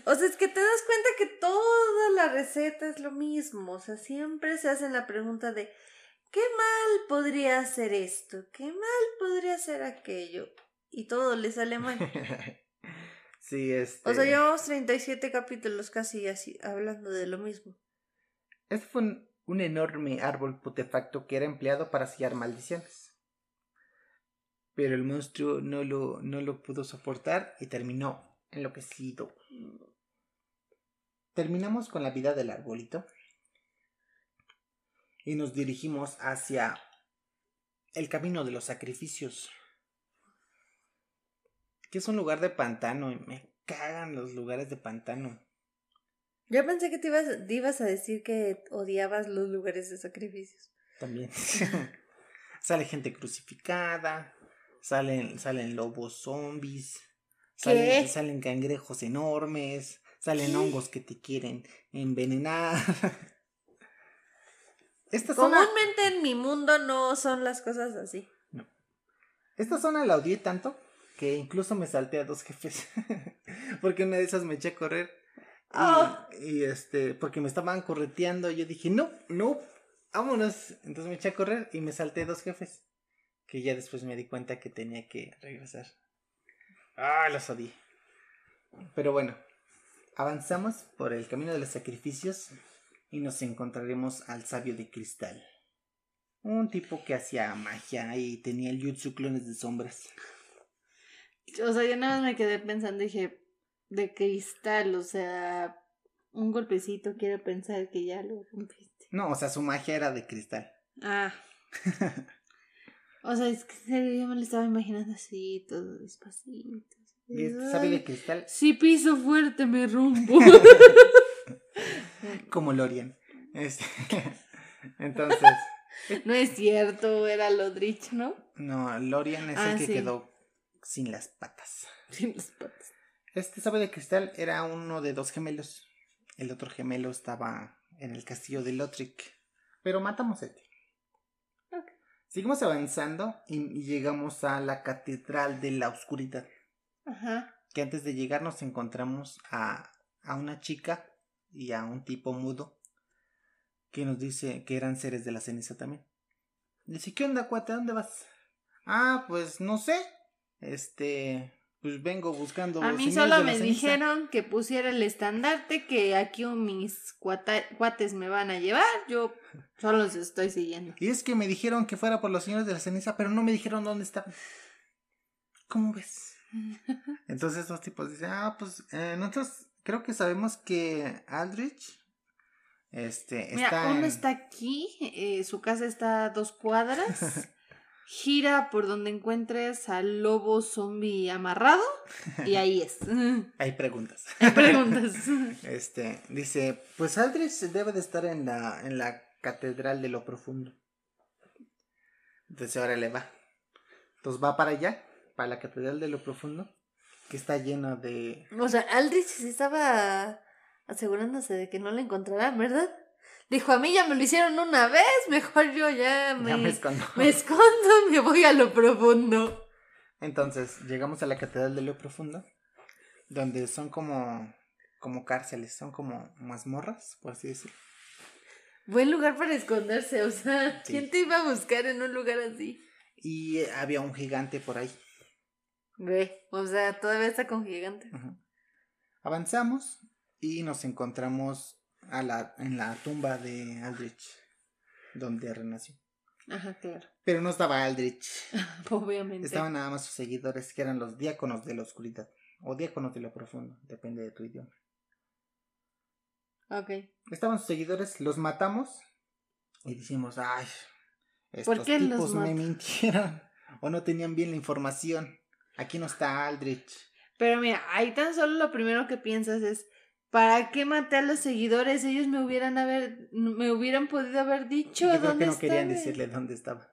O sea, es que te das cuenta que toda la receta es lo mismo. O sea, siempre se hacen la pregunta de ¿qué mal podría hacer esto? ¿Qué mal podría hacer aquello? Y todo le sale mal. (laughs) sí, este. O sea, llevamos 37 capítulos casi así hablando de lo mismo. Este fue un, un enorme árbol putefacto que era empleado para sellar maldiciones. Pero el monstruo no lo, no lo pudo soportar y terminó enloquecido. Terminamos con la vida del arbolito y nos dirigimos hacia el camino de los sacrificios. Que es un lugar de pantano y me cagan los lugares de pantano. Yo pensé que te ibas, te ibas a decir que odiabas los lugares de sacrificios. También. (laughs) Sale gente crucificada, salen, salen lobos zombies, salen, salen cangrejos enormes, salen hongos que te quieren envenenar. (laughs) Esta Comúnmente en mi mundo no son las cosas así. No. Esta zona la odié tanto que incluso me salté a dos jefes. (laughs) porque una de esas me eché a correr. Y, ah. y, este, porque me estaban correteando. Y yo dije, no, no, vámonos. Entonces me eché a correr y me salté dos jefes. Que ya después me di cuenta que tenía que regresar. Ah, los odié. Pero bueno, avanzamos por el camino de los sacrificios y nos encontraremos al sabio de cristal. Un tipo que hacía magia y tenía el jutsu clones de sombras. O sea, yo nada más me quedé pensando, dije, de cristal, o sea, un golpecito, quiero pensar que ya lo rompiste. No, o sea, su magia era de cristal. Ah. (laughs) o sea, es que yo me lo estaba imaginando así, todo despacito. ¿Y este sabio de cristal? Si piso fuerte me rompo. (laughs) Como Lorian. Este, (laughs) entonces. No es cierto, era Lodrich, ¿no? No, Lorian es el ah, que quedó sin las patas. Sin las patas. Este sabe de cristal era uno de dos gemelos. El otro gemelo estaba en el castillo de Lothric. Pero matamos a este. Seguimos avanzando y llegamos a la catedral de la oscuridad. Ajá. Que antes de llegar nos encontramos a, a una chica y a un tipo mudo que nos dice que eran seres de la ceniza también. Dice, ¿qué onda, cuate? ¿A dónde vas? Ah, pues no sé. Este, pues vengo buscando. A mí solo me dijeron que pusiera el estandarte, que aquí mis cuates me van a llevar. Yo solo los estoy siguiendo. Y es que me dijeron que fuera por los señores de la ceniza, pero no me dijeron dónde estaban. ¿Cómo ves? (laughs) Entonces los tipos dicen, ah, pues eh, nosotros creo que sabemos que Aldrich este, Mira, uno está aquí, eh, su casa está a dos cuadras, (laughs) gira por donde encuentres al lobo zombie amarrado y ahí es. (laughs) Hay preguntas. Hay preguntas. (laughs) Este, dice, pues Aldrich debe de estar en la, en la catedral de lo profundo. Entonces ahora le va. Entonces va para allá, para la catedral de lo profundo, que está lleno de... O sea, Aldrich estaba asegurándose de que no la encontrarán, ¿verdad? Dijo, a mí ya me lo hicieron una vez, mejor yo ya me, me escondo. Me escondo, me voy a lo profundo. Entonces, llegamos a la catedral de lo profundo, donde son como, como cárceles, son como mazmorras, por así decirlo. Buen lugar para esconderse, o sea, ¿quién te iba a buscar en un lugar así? Y había un gigante por ahí. Ve, o sea, todavía está con gigante. Avanzamos y nos encontramos a la, en la tumba de Aldrich, donde renació. Ajá, claro. Pero no estaba Aldrich. (laughs) Obviamente. Estaban nada más sus seguidores, que eran los diáconos de la oscuridad. O diáconos de lo profundo, depende de tu idioma. Ok. Estaban sus seguidores, los matamos y dijimos, ay, estos tipos me mintieron o no tenían bien la información. Aquí no está Aldrich. Pero mira, ahí tan solo lo primero que piensas es, ¿Para qué maté a los seguidores? Ellos me hubieran haber, me hubieran podido haber dicho Yo creo que no querían decirle dónde estaba.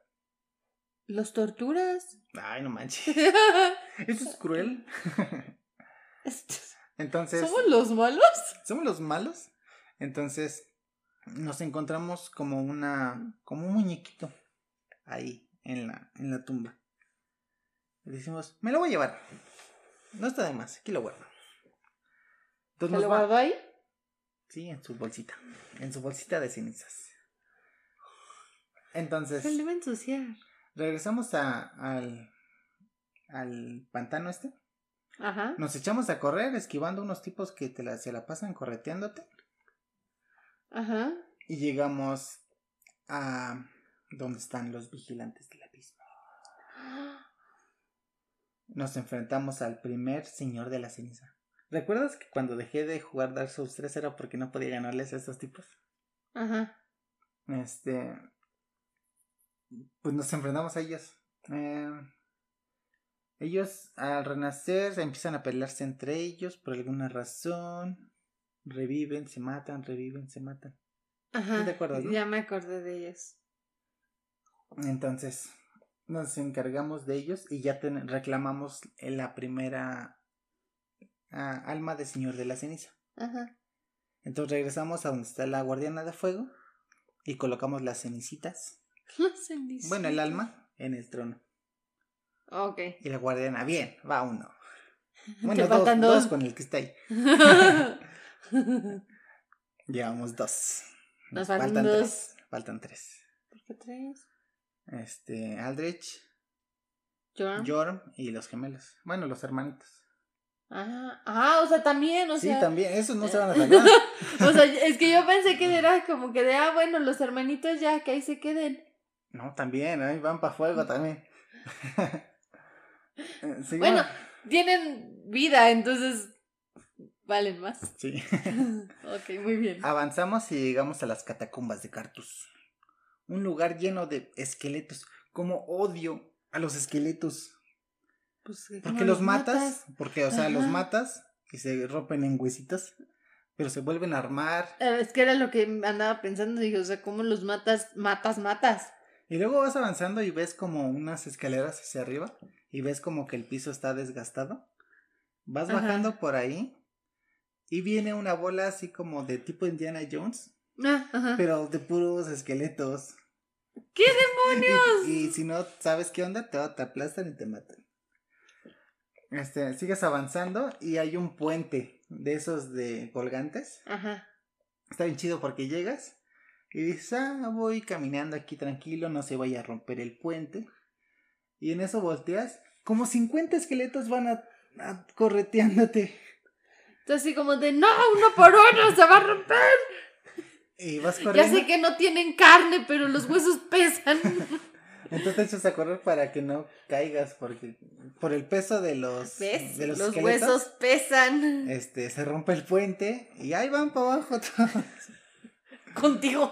¿Los torturas? Ay, no manches. (laughs) Eso es cruel. Entonces. ¿Somos los malos? ¿Somos los malos? Entonces, nos encontramos como una. como un muñequito. Ahí, en la, en la tumba. Y decimos, me lo voy a llevar. No está de más, aquí lo guardo. ¿Se lo guardo ahí? Sí, en su bolsita. En su bolsita de cenizas. Entonces. Se le va a ensuciar. Regresamos a, al, al pantano este. Ajá. Nos echamos a correr esquivando unos tipos que te la, se la pasan correteándote. Ajá. Y llegamos a donde están los vigilantes del abismo. (gasps) Nos enfrentamos al primer señor de la ceniza. ¿Recuerdas que cuando dejé de jugar Dark Souls 3 era porque no podía ganarles a estos tipos? Ajá. Este. Pues nos enfrentamos a ellos. Eh, ellos al renacer empiezan a pelearse entre ellos por alguna razón. Reviven, se matan, reviven, se matan. Ajá. te acuerdas, no? Ya me acordé de ellos. Entonces nos encargamos de ellos y ya ten- reclamamos la primera ah, alma de Señor de la Ceniza. Ajá. Entonces regresamos a donde está la guardiana de fuego y colocamos las cenicitas. (laughs) La ceniza. Bueno, el alma en el trono. Ok. Y la guardiana, bien, va uno. (laughs) Bueno, dos, faltan dos dos. con el que está ahí. (laughs) Llevamos dos. Nos faltan dos. tres. Faltan tres. ¿Por qué tres? Este, Aldrich, Jorm. Jorm y los gemelos. Bueno, los hermanitos. Ah, ah, o sea, también, o sí, sea. también, esos no se van a (laughs) sacar. o sea, es que yo pensé que era como que de, ah, bueno, los hermanitos ya, que ahí se queden. no, también, ahí van para fuego también. (laughs) Eh, seguimos- Bueno, tienen vida, entonces valen más. Sí. (laughs) ok, muy bien. Avanzamos y llegamos a las catacumbas de Cartus. Un lugar lleno de esqueletos. Como odio a los esqueletos. Pues, ¿Por ¿cómo qué los matas? Porque, o sea, los matas y se rompen en huesitos. Pero se vuelven a armar. Eh, Es que era lo que andaba pensando, dije, o sea, ¿cómo los matas? Matas, matas. Y luego vas avanzando y ves como unas escaleras hacia arriba. Y ves como que el piso está desgastado. Vas Ajá. bajando por ahí. Y viene una bola así como de tipo Indiana Jones. Ah, ajá. Pero de puros esqueletos. ¿Qué (laughs) Y, y si no sabes qué onda, te, te aplastan y te matan. Este, sigues avanzando y hay un puente de esos de colgantes. Ajá. Está bien chido porque llegas y dices, ah, voy caminando aquí tranquilo, no se vaya a romper el puente. Y en eso volteas, como 50 esqueletos van a, a correteándote. Entonces así como de, no, uno por uno se va a romper. Y vas Ya corriendo. sé que no tienen carne, pero los huesos pesan. (laughs) Entonces te echas a correr para que no caigas porque por el peso de los, ¿Ves? de Los, huesos pesan. este se rompe el puente y ahí van para abajo (laughs) todos. Contigo.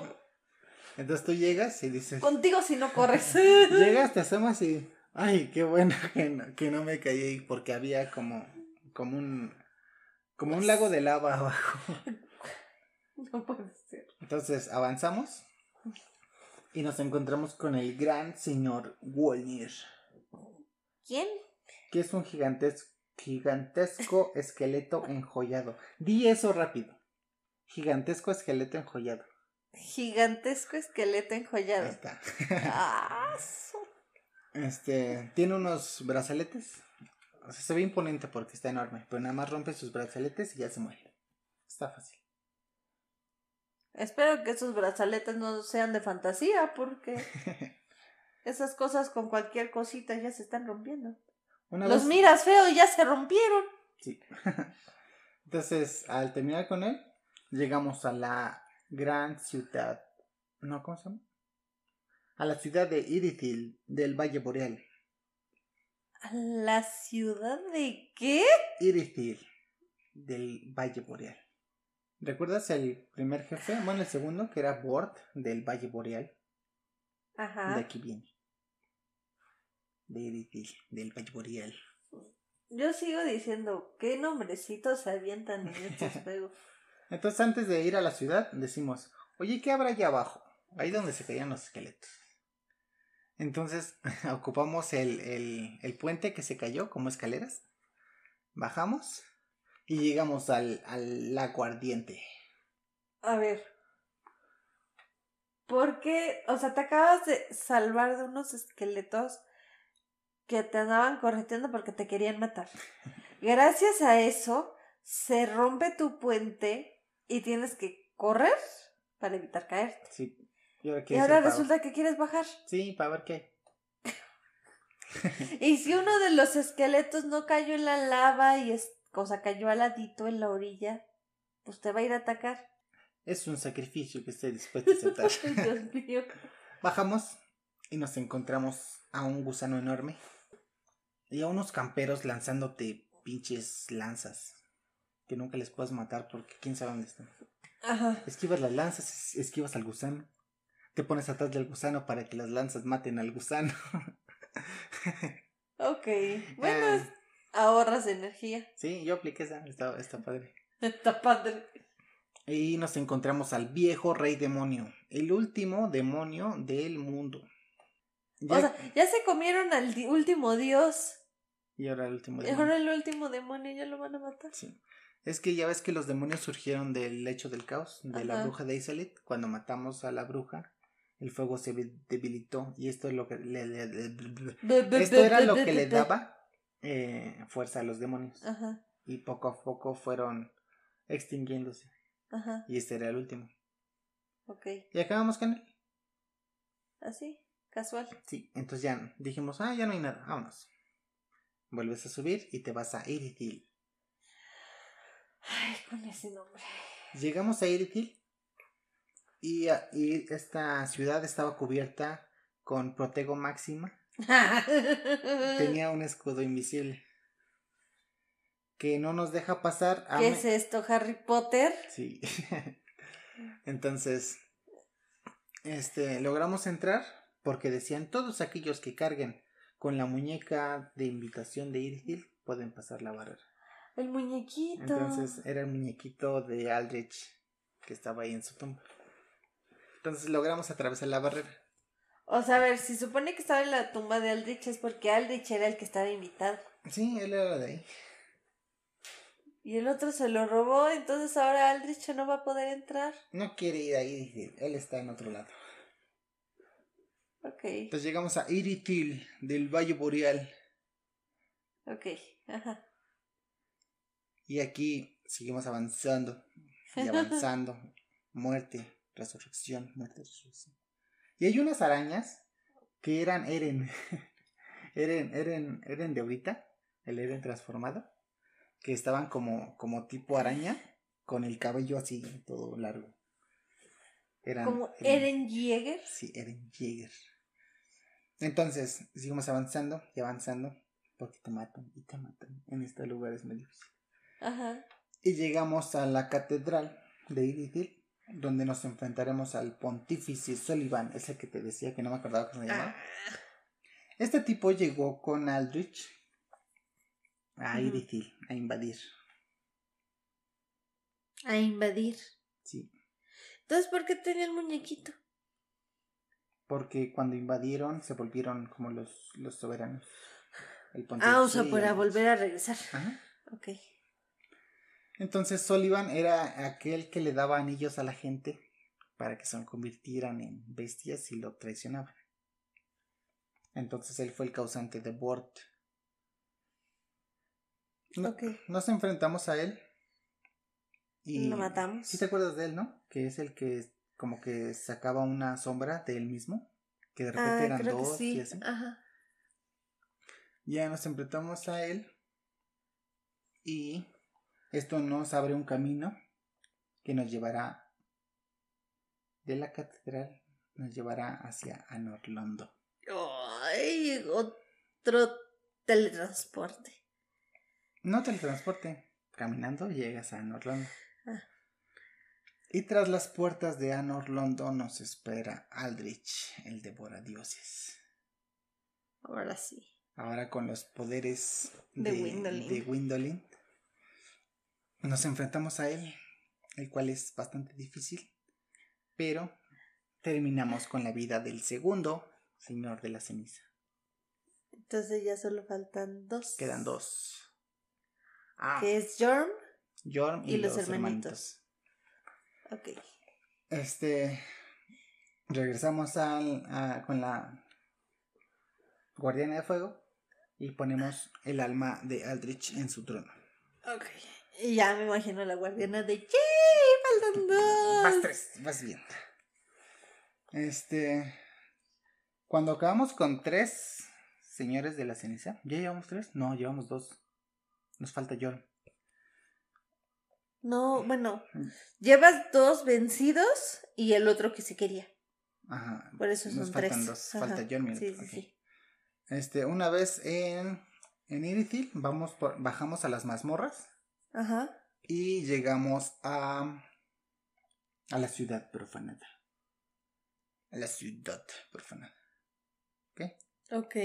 Entonces tú llegas y dices, Contigo si no corres. (laughs) llegas, te asomas y ay, qué bueno que no, que no me caí porque había como como un como un lago de lava abajo. (laughs) No puede ser. Entonces avanzamos y nos encontramos con el gran señor Wolnir, ¿Quién? que es un gigantesco gigantesco esqueleto enjollado. Di eso rápido. Gigantesco esqueleto enjollado. Gigantesco esqueleto Ahí enjollado. está. Ah, Este, tiene unos brazaletes. O sea, se ve imponente porque está enorme, pero nada más rompe sus brazaletes y ya se muere. Está fácil. Espero que esos brazaletes no sean de fantasía, porque (laughs) esas cosas con cualquier cosita ya se están rompiendo. Una Los vez- miras feo y ya se rompieron. Sí. (laughs) Entonces, al terminar con él, llegamos a la gran ciudad. ¿No? ¿Cómo se llama? A la ciudad de Irithil, del Valle Boreal. ¿A la ciudad de qué? Irithil, del Valle Boreal. ¿Recuerdas el primer jefe? Bueno, el segundo, que era Bort, del Valle Boreal. De Ajá. aquí viene. De del Valle Boreal. Yo sigo diciendo, ¿qué nombrecitos se avientan en (laughs) estos juegos? Entonces, antes de ir a la ciudad, decimos, oye, ¿qué habrá allá abajo? Ahí donde se caían los esqueletos. Entonces, (laughs) ocupamos el, el, el puente que se cayó como escaleras. Bajamos y llegamos al, al lago ardiente. A ver. ¿Por qué? O sea, te acabas de salvar de unos esqueletos que te andaban correteando porque te querían matar. (laughs) Gracias a eso, se rompe tu puente y tienes que correr para evitar caerte. Sí. Y ahora, Y ahora resulta que quieres bajar. Sí, para ver qué. (laughs) Y si uno de los esqueletos no cayó en la lava y es, o sea, cayó al ladito en la orilla, pues te va a ir a atacar. Es un sacrificio que estoy dispuesto a aceptar. (laughs) Dios mío. Bajamos y nos encontramos a un gusano enorme y a unos camperos lanzándote pinches lanzas que nunca les puedes matar porque quién sabe dónde están. Ajá. Esquivas las lanzas, es- esquivas al gusano. Te pones atrás del gusano para que las lanzas maten al gusano. (laughs) Ok. Bueno, es- ahorras energía. sí, yo apliqué esa, está, está padre. (laughs) Está padre. Y nos encontramos al viejo rey demonio, el último demonio del mundo. Ya- O sea, ya se comieron al di- último dios. y ahora el último Y demonio. ahora el último demonio ya lo van a matar. Sí. Es que ya ves que los demonios surgieron del lecho del caos, de la bruja de Iselit. Cuando matamos a la bruja, el fuego se debilitó y esto es lo que le, le- le- esto era lo que le daba eh, fuerza a los demonios. Ajá, Y poco a poco fueron extinguiéndose. ajá, Y este era el último. ok. Y acabamos con él. Así, casual. Sí, entonces ya dijimos, ah, ya no hay nada, vámonos. Vuelves a subir y te vas a Irithil. Ay, con ese nombre. Llegamos a Irithil y, y esta ciudad estaba cubierta con Protego Máxima. Tenía (laughs) un escudo invisible que no nos deja pasar a... ¿Qué es esto, Harry Potter? Sí. (laughs) Entonces, este, logramos entrar porque decían todos aquellos que carguen con la muñeca de invitación de Irithil pueden pasar la barrera. El muñequito. Entonces era el muñequito de Aldrich que estaba ahí en su tumba. Entonces logramos atravesar la barrera. O sea, a ver, si supone que estaba en la tumba de Aldrich es porque Aldrich era el que estaba invitado. Sí, él era de ahí. Y el otro se lo robó, entonces ahora Aldrich no va a poder entrar. No quiere ir a Irithil, él está en otro lado. Ok, Entonces llegamos a Irithil del Valle Boreal. ok, ajá. Y aquí seguimos avanzando y (laughs) avanzando. muerte, resurrección, muerte, resurrección. Y hay unas arañas que eran Eren. (laughs) Eren, Eren, Eren de ahorita, el Eren transformado, que estaban como, como tipo araña, con el cabello así, todo largo. Eran Como Eren Jäger. Sí, Eren Jäger. Entonces, seguimos avanzando y avanzando, porque te matan y te matan. En este lugar es muy difícil. Ajá. Y llegamos a la catedral de Irithil, donde nos enfrentaremos al pontífice Sullivan, ese que te decía que no me acordaba cómo se llamaba. Ah, Este tipo llegó con Aldrich a Ujú. Irithil a invadir. a invadir. Sí, Entonces, ¿por qué tenía el muñequito? porque cuando invadieron se volvieron como los, los soberanos. El Ah, o sea, para volver a regresar. Ajá. Ok. Entonces Sullivan era aquel que le daba anillos a la gente para que se convirtieran en bestias y lo traicionaban. Entonces él fue el causante de Bort. No- Ok. Nos enfrentamos a él y Lo matamos. ¿Sí te acuerdas de él, no? Que es el que como que sacaba una sombra de él mismo, que de repente Ah, eran creo que dos sí. y así. Ajá. Ya nos enfrentamos a él y esto nos abre un camino que nos llevará de la catedral, nos llevará hacia Anorlondo. Ay, otro teletransporte. No teletransporte, caminando llegas a Anorlondo. Ah. Y tras las puertas de Anorlondo nos espera Aldrich, el devoradioses. Ahora sí. Ahora con los poderes De de, de Gwendolyn, Nos enfrentamos a él, el cual es bastante difícil, pero terminamos con la vida del segundo señor de la ceniza. Entonces ya solo faltan dos. Quedan dos. Ah, Que es Jorm. Jorm y, y los los, hermanitos. hermanitos. Ok. Este. Regresamos al, a- con la Guardiana de Fuego. y ponemos el alma de Aldrich en su trono. Ok. Y ya me imagino la guardiana de ¡Yay! ¡Faltan dos! Vas tres, vas bien. Este. Cuando acabamos con tres señores de la ceniza, ¿ya llevamos tres? No, llevamos dos. Nos falta John. No, bueno, llevas dos vencidos y el otro que se quería. Ajá. Por eso Nos son faltan tres. dos. Ajá. Falta John, mira. Sí, sí, sí. Este, una vez en, en Irithil, vamos por, bajamos a las mazmorras Ajá. y llegamos a, a la ciudad profanada. A la ciudad profanada. Ok.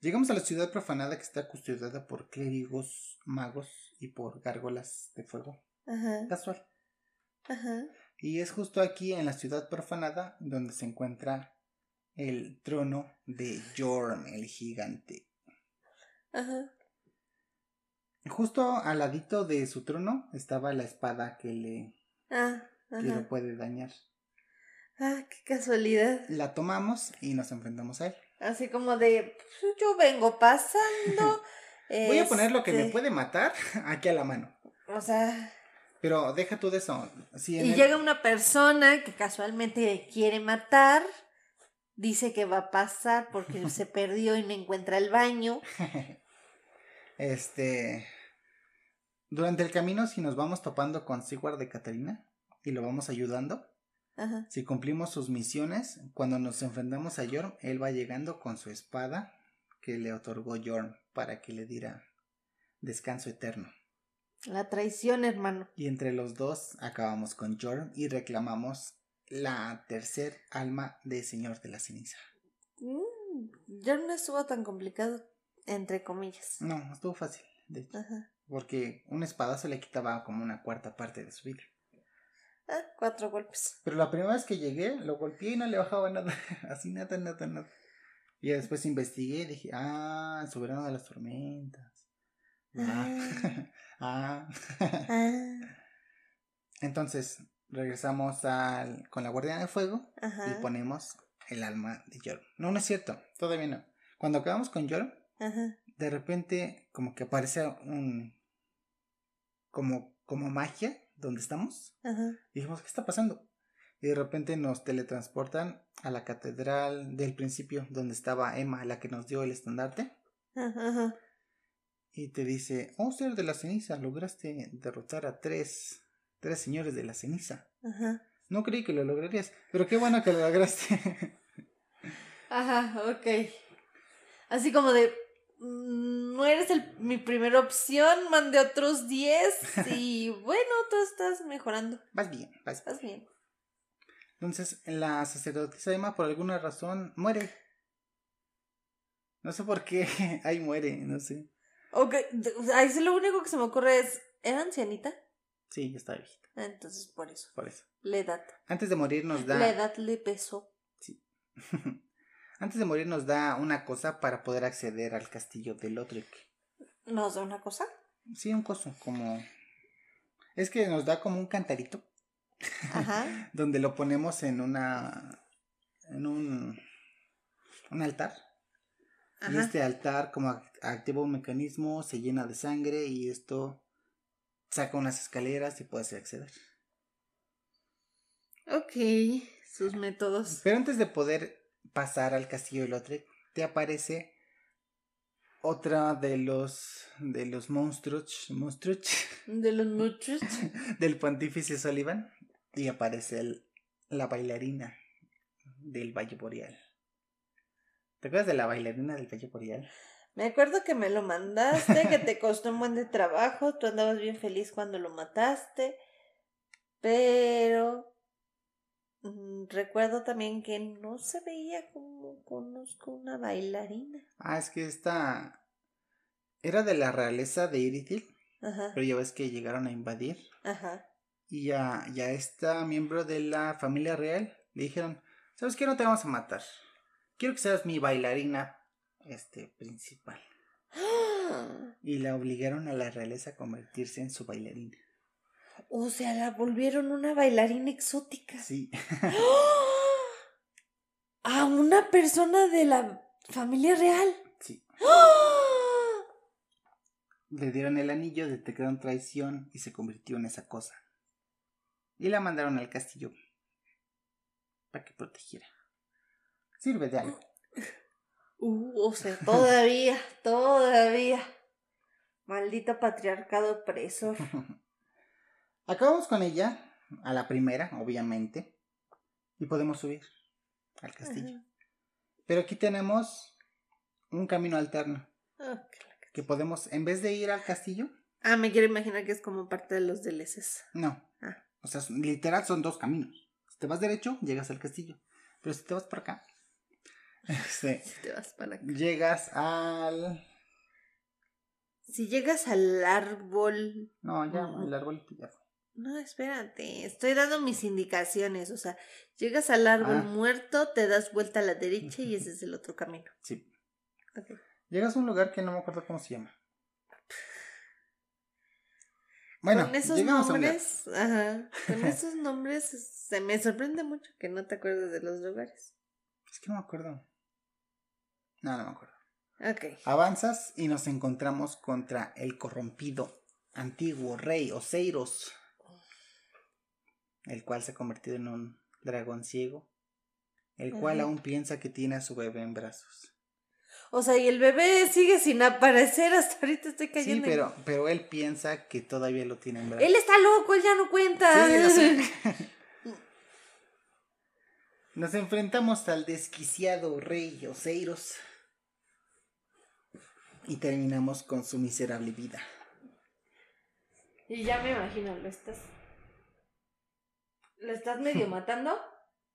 Llegamos a la ciudad profanada que está custodiada por clérigos, magos y por gárgolas de fuego. Ajá. Casual. Ajá. Y es justo aquí en la ciudad profanada donde se encuentra el trono de Jorm, el gigante. Ajá. Justo al ladito de su trono estaba la espada que le Ah, que lo puede dañar. Ah, qué casualidad. La tomamos y nos enfrentamos a él. Así como de, pues, yo vengo pasando. (laughs) Voy a poner lo que me este, puede matar (laughs) aquí a la mano. O sea, Pero deja tú de eso. Si y el- llega una persona que casualmente quiere matar. Dice que va a pasar porque (laughs) se perdió y no encuentra el baño. Este. Durante el camino, si nos vamos topando con Sigurd de Catarina y lo vamos ayudando, Ajá. si cumplimos sus misiones, cuando nos enfrentamos a Jorm, él va llegando con su espada que le otorgó Jorm para que le diera descanso eterno. La traición, hermano. Y entre los dos acabamos con Jorm y reclamamos la tercer alma de Señor de la Ceniza. Mm, ya no estuvo tan complicado, entre comillas. No, estuvo fácil, de hecho, Ajá. porque un espadazo le quitaba como una cuarta parte de su vida. Ah, cuatro golpes. Pero la primera vez que llegué, lo golpeé y no le bajaba nada. (laughs) Así nada, nada, nada. Y después investigué y dije, ah, el soberano de las tormentas. Ah, (laughs) ah. Ah, (laughs) Entonces, regresamos al, con la guardiana de fuego ajá. y ponemos el alma de Jorm. No, no es cierto, todavía no. Cuando acabamos con Jorm, Ajá. de repente como que aparece un... como, como magia donde estamos. Ajá. Y dijimos, ¿qué está pasando? Y de repente nos teletransportan a la catedral del principio, donde estaba Emma, la que nos dio el estandarte. Ajá. Y te dice, oh ser de la ceniza, lograste derrotar a tres, tres señores de la ceniza. Ajá. No creí que lo lograrías, pero qué bueno que lo lograste. (laughs) Ajá, ok. Así como de, no eres el, mi primera opción, mandé otros 10 (laughs) y bueno, tú estás mejorando. vas bien, vas bien. Estás bien. Entonces, la sacerdotisa Emma, por alguna razón, muere. No sé por qué, (laughs) ahí muere, no sé. Ok, ahí sí lo único que se me ocurre es, ¿era ancianita? Sí, ya está viejita, Ah, Entonces por eso, por eso. la edad. Antes de morir nos da... La edad le pesó. (laughs) Antes de morir nos da una cosa para poder acceder al castillo de Lothric. ¿Nos da una cosa? Sí, un coso, como... Es que nos da como un cantarito Ajá. (laughs) donde lo ponemos en una... en un... un altar. Y Ajá. este altar como ac- activa un mecanismo, se llena de sangre y esto saca unas escaleras y puedes acceder. Ok, sus métodos. Pero antes de poder pasar al castillo de Lothric, te aparece otra de los de los monstruos, monstruos (laughs) De los muchos. del pontífice Sullivan y aparece el- la bailarina del Valle Boreal. ¿Te acuerdas de la bailarina del Valle Boreal? Me acuerdo que me lo mandaste, que te costó un buen de trabajo, tú andabas bien feliz cuando lo mataste, pero recuerdo también que no se veía como conozco una bailarina. Ah, es que esta era de la realeza de Irithil, Ajá, pero ya ves que llegaron a invadir ajá, y ya, ya esta miembro de la familia real le dijeron, ¿sabes qué? No te vamos a matar. Quiero que seas mi bailarina este principal. Y la obligaron a la realeza a convertirse en su bailarina. O sea, la volvieron una bailarina exótica. Sí. (gasps) A una persona de la familia real. Sí. le dieron el anillo, detectaron traición y se convirtió en esa cosa. Y la mandaron al castillo para que protegiera. Sirve de algo. (gasps) Uh, o sea, todavía, todavía. Maldito patriarcado opresor. (laughs) Acabamos con ella, a la primera, obviamente, y podemos subir al castillo. Ajá. Pero aquí tenemos un camino alterno, Ah, que podemos, en vez de ir al castillo, Ah, me quiero imaginar que es como parte de los DLCs. no. Ah. O sea, literal son dos caminos. Si te vas derecho, llegas al castillo. Pero si te vas por acá, (laughs) este, Si te vas para acá. llegas al... Si llegas al árbol. No, ya, el arbolito ya fue. No, espérate. Estoy dando mis indicaciones. O sea, llegas al árbol Ah. muerto, te das vuelta a la derecha y ese es el otro camino. Sí. Ok. Llegas a un lugar que no me acuerdo cómo se llama. Bueno, con esos a nombres, ajá, con (laughs) esos nombres se me sorprende mucho que no te acuerdes de los lugares. Es que no me acuerdo. No, no me acuerdo. Ok. Avanzas y nos encontramos contra el corrompido antiguo rey Oseiros, el cual se ha convertido en un dragón ciego, el cual Ajá. aún piensa que tiene a su bebé en brazos. O sea, y el bebé sigue sin aparecer hasta ahorita estoy Sí, cayendo. en- pero, pero él piensa que todavía lo tiene en brazos. Él está loco, él ya no cuenta. Sí, lo sé. (laughs) Nos enfrentamos al desquiciado rey Oseiros y terminamos con su miserable vida. Y ya me imagino, lo estás. Lo estás (laughs) medio matando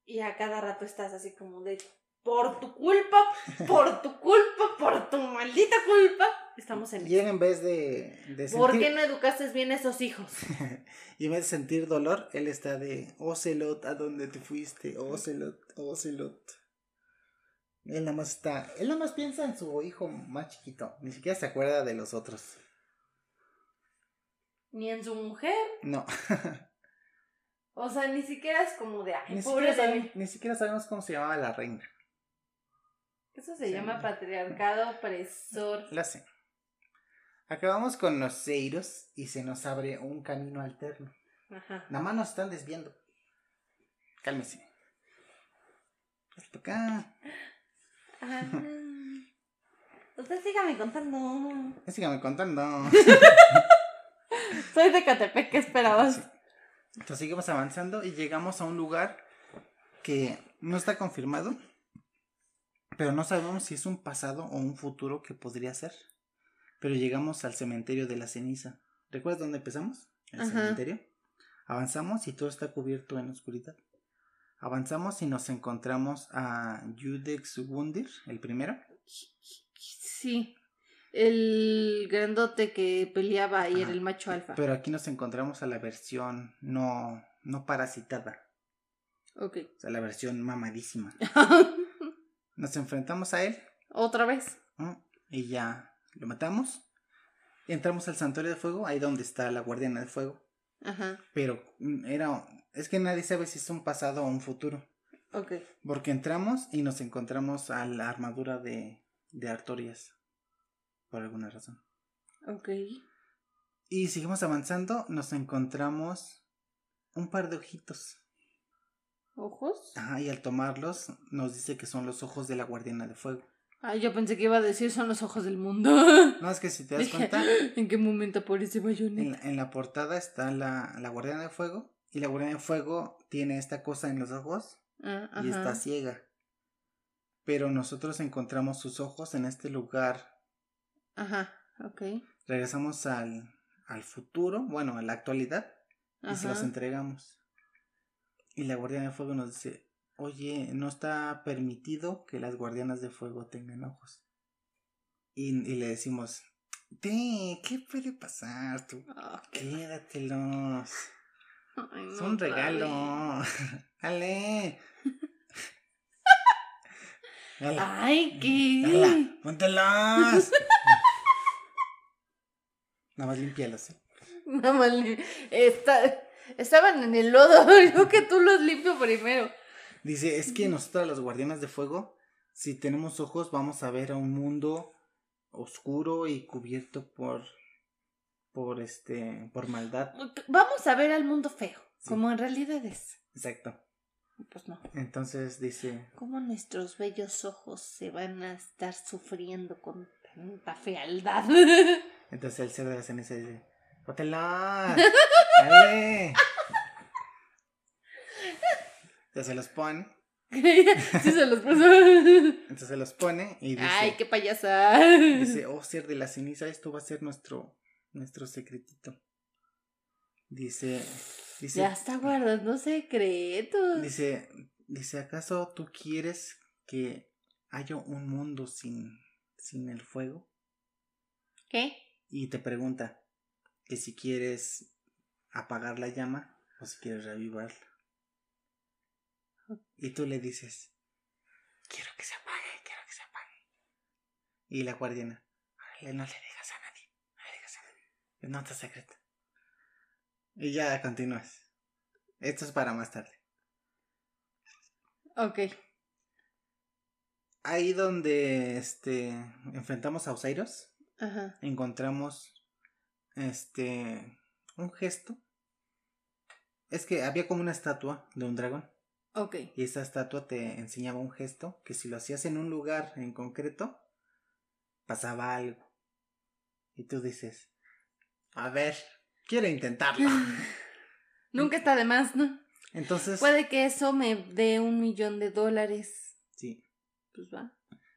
y a cada rato estás así como de. Por tu culpa, (laughs) por tu culpa, por tu maldita culpa. Estamos en. Y en vez de, de ¿Por qué no educaste bien a esos hijos? (laughs) y en vez de sentir dolor, él está de Ocelot, ¿a dónde te fuiste? Ocelot, Ocelot. Él nada más está, él nada más piensa en su hijo más chiquito, ni siquiera se acuerda de los otros. Ni en su mujer. No, O sea, ni siquiera es como de. Ay, ni, siquiera sabe- ni siquiera sabemos cómo se llamaba la reina. Eso se Sí. llama patriarcado opresor. La sé. Acabamos con los Seiros y se nos abre un camino alterno. Ajá. Nada más nos están desviando. Cálmese. Hasta acá. Ajá. Usted sígame contando. Sígame contando. (laughs) Soy de Catepec, ¿qué esperabas? Sí. Entonces seguimos avanzando y llegamos a un lugar que no está confirmado, pero no sabemos si es un pasado o un futuro que podría ser. Pero llegamos al cementerio de la ceniza. ¿Recuerdas dónde empezamos? El Ajá. cementerio. Avanzamos y todo está cubierto en oscuridad. Avanzamos y nos encontramos a Judex Wundir, el primero. Sí. El grandote que peleaba y era el macho alfa. Pero aquí nos encontramos a la versión no, no parasitada, Ok. o sea, la versión mamadísima. (laughs) Nos enfrentamos a él Otra vez. y ya lo matamos. Entramos al santuario de fuego, ahí donde está la guardiana de fuego. Ajá. Pero mm, era. Es que nadie sabe si es un pasado o un futuro. Ok. Porque entramos y nos encontramos a la armadura de, de Artorias. Por alguna razón. Ok. Y seguimos avanzando, nos encontramos un par de ojitos. ¿Ojos? Ajá, y al tomarlos nos dice que son los ojos de la guardiana de fuego. Ay, yo pensé que iba a decir son los ojos del mundo. (laughs) No, es que si te das cuenta, ¿En qué momento aparece en la, en la portada está la, la guardiana de fuego. Y la guardiana de fuego tiene esta cosa en los ojos Ah, y ajá. está ciega. Pero nosotros encontramos sus ojos en este lugar. Ajá. Ok. Regresamos al, al futuro, bueno, a la actualidad, y se los entregamos. Y la guardiana de fuego nos dice, oye, no está permitido que las guardianas de fuego tengan ojos. Y, y le decimos, te, ¿qué puede pasar? Tú, qué- quédatelos. Ay, Es no, un regalo. Dale. (laughs) (laughs) Ay, ¿qué? Dale, póntelos. (laughs) Nada más limpialos. ¿eh? Nada más li- está- estaban en el lodo. (laughs) Yo que tú los limpio primero. Dice, es que nosotros los guardianes de fuego, si tenemos ojos, vamos a ver a un mundo oscuro y cubierto por por este, por maldad. Vamos a ver al mundo feo, Sí. como en realidad es. Exacto. Pues no. Entonces dice, ¿Cómo nuestros bellos ojos se van a estar sufriendo con tanta fealdad? (laughs) entonces el ser de la ceniza dice, ¡Pótela! (laughs) ¡Dale! Entonces se los pone, (laughs) sí se los (laughs) puso. entonces se los pone y dice, Ay, qué payasa. dice, oh ser de la ceniza, esto va a ser nuestro, nuestro secretito. Dice, dice, Ya está guardando secretos. dice, dice, ¿acaso tú quieres que haya un mundo sin, sin el fuego? ¿Qué? Y te pregunta que si quieres apagar la llama o si quieres reavivarla. Y tú le dices, quiero que se apague, quiero que se apague. Y la guardiana, "Órale, no le digas a nadie, no le digas a nadie. Es nota secreta. Y ya continúas. Esto es para más tarde. Ok. Ahí donde este enfrentamos a Osiris, Ajá. encontramos este un gesto. Es que había como una estatua de un dragón Ok. y esa estatua te enseñaba un gesto que si lo hacías en un lugar en concreto pasaba algo. Y tú dices, a ver, quiero intentarlo. (laughs) Nunca está de más, ¿no? Entonces, Puede que eso me dé un millón de dólares. sí. Pues va.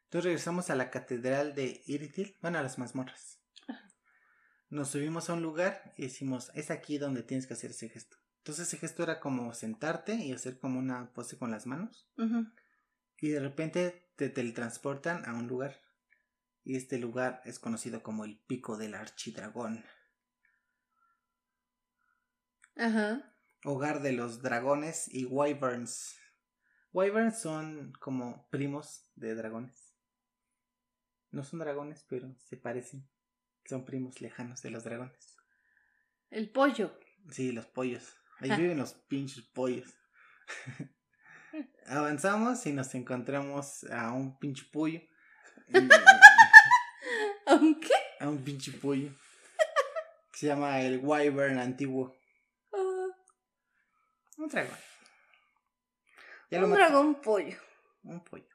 Entonces regresamos a la catedral de Iritil, bueno, a las mazmorras. Nos subimos a un lugar y decimos, es aquí donde tienes que hacer ese gesto. Entonces ese gesto era como sentarte y hacer como una pose con las manos. Y de repente te teletransportan a un lugar. Y este lugar es conocido como el Pico del Archidragón. Ajá. Hogar de los dragones y wyverns. Wyverns son como primos de dragones. No son dragones, pero se parecen. Son primos lejanos de los dragones. El pollo. Sí, los pollos. Ahí Ah. viven los pinches pollos. (laughs) Avanzamos y nos encontramos a un pinche pollo. (laughs) ¿Aunque? a un pinche pollo. Que se llama el Wyvern antiguo. Ah, Un dragón. Ya un dragón pollo. Un pollo.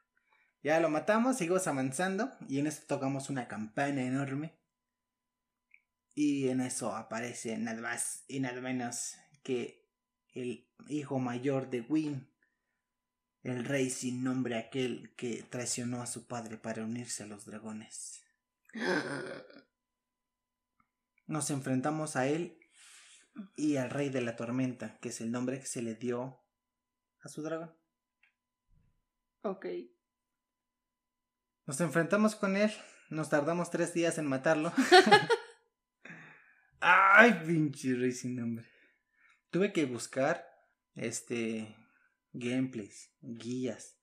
Ya lo matamos, seguimos avanzando. Y en esto tocamos una campana enorme. Y en eso aparece nada más y nada menos que el hijo mayor de Win. El rey sin nombre aquel que traicionó a su padre para unirse a los dragones. (gasps) Nos enfrentamos a él y al rey de la tormenta, que es el nombre que se le dio a su dragón. Ok. Nos enfrentamos con él, nos tardamos tres días en matarlo. (laughs) (laughs) Ay, pinche rey sin nombre. Tuve que buscar este gameplays, guías,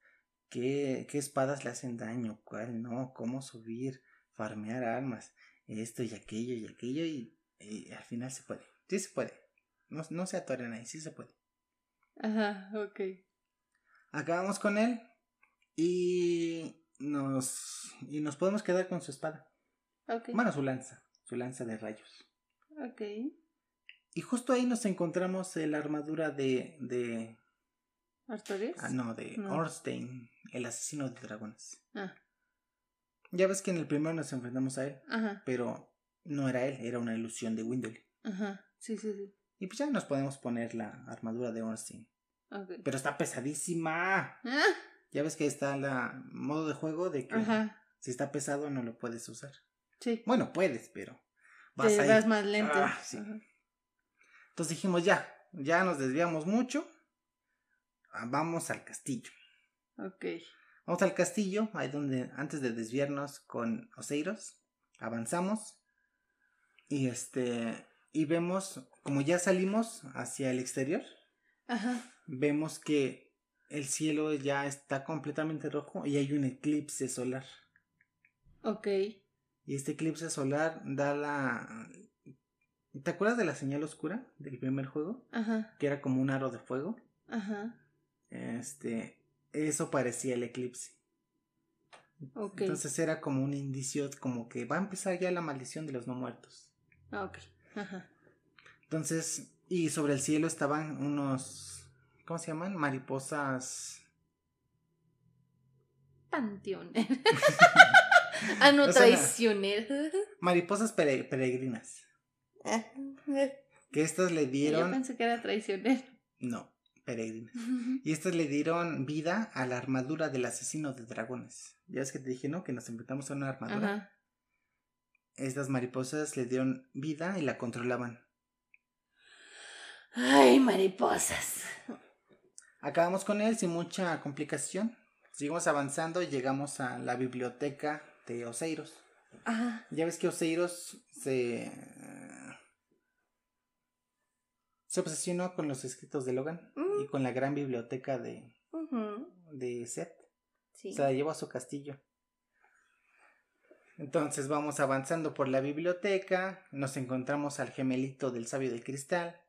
qué, qué espadas le hacen daño, cuál no, cómo subir, farmear armas, esto y aquello y aquello y, y al final se puede. Sí se puede. No, no se atoren ahí, sí se puede. Ajá, ok. Acabamos con él y nos y nos podemos quedar con su espada. Ok. Bueno, su lanza, su lanza de rayos. Ok. Y justo ahí nos encontramos la armadura de de ¿Artorias? ah, no, de No. Orstein, el asesino de dragones. Ah, Ya ves que en el primero nos enfrentamos a él, ajá, pero no era él, era una ilusión de Windley. ajá. Sí, sí, sí. Y pues ya nos podemos poner la armadura de Orstein. Ok. Pero está pesadísima. Ah, Ya ves que está la modo de juego de que ajá. si está pesado no lo puedes usar. Sí. Bueno, puedes, pero vas Te vas más lento. Ah, sí. Entonces dijimos ya, ya nos desviamos mucho. Ah, Vamos al castillo. Ok. Vamos al castillo, ahí donde antes de desviarnos con Oseiros, avanzamos y este y vemos como ya salimos hacia el exterior, Ajá. vemos que el cielo ya está completamente rojo y hay un eclipse solar. Ok. Y este eclipse solar da la ¿Te acuerdas de la señal oscura del primer juego? Ajá. Que era como un aro de fuego. Ajá. Este, eso parecía el eclipse. Ok. Entonces era como un indicio, como que va a empezar ya la maldición de los no muertos. Ah, ok. Ajá. Entonces, y sobre el cielo estaban unos, ¿cómo se llaman? Mariposas. Panteoner. (laughs) ah, no, O sea, traicioner. Mariposas pere- peregrinas. Ah, Que estas le Yo dieron. pensé que era traicionero. No, peregrinas. Y estas le dieron vida a la armadura del asesino de dragones. Ya ves que te dije, ¿no? Que nos enfrentamos a una armadura. Ajá. Estas mariposas le dieron vida y la controlaban. Ay, mariposas. Acabamos con él sin mucha complicación. Seguimos avanzando y llegamos a la biblioteca de Oseiros. Ajá. Ya ves que Oseiros se. se obsesionó con los escritos de Logan Mm. y con la gran biblioteca de, de Seth. Sí. Se la llevó a su castillo. Entonces vamos avanzando por la biblioteca, nos encontramos al gemelito del sabio del cristal,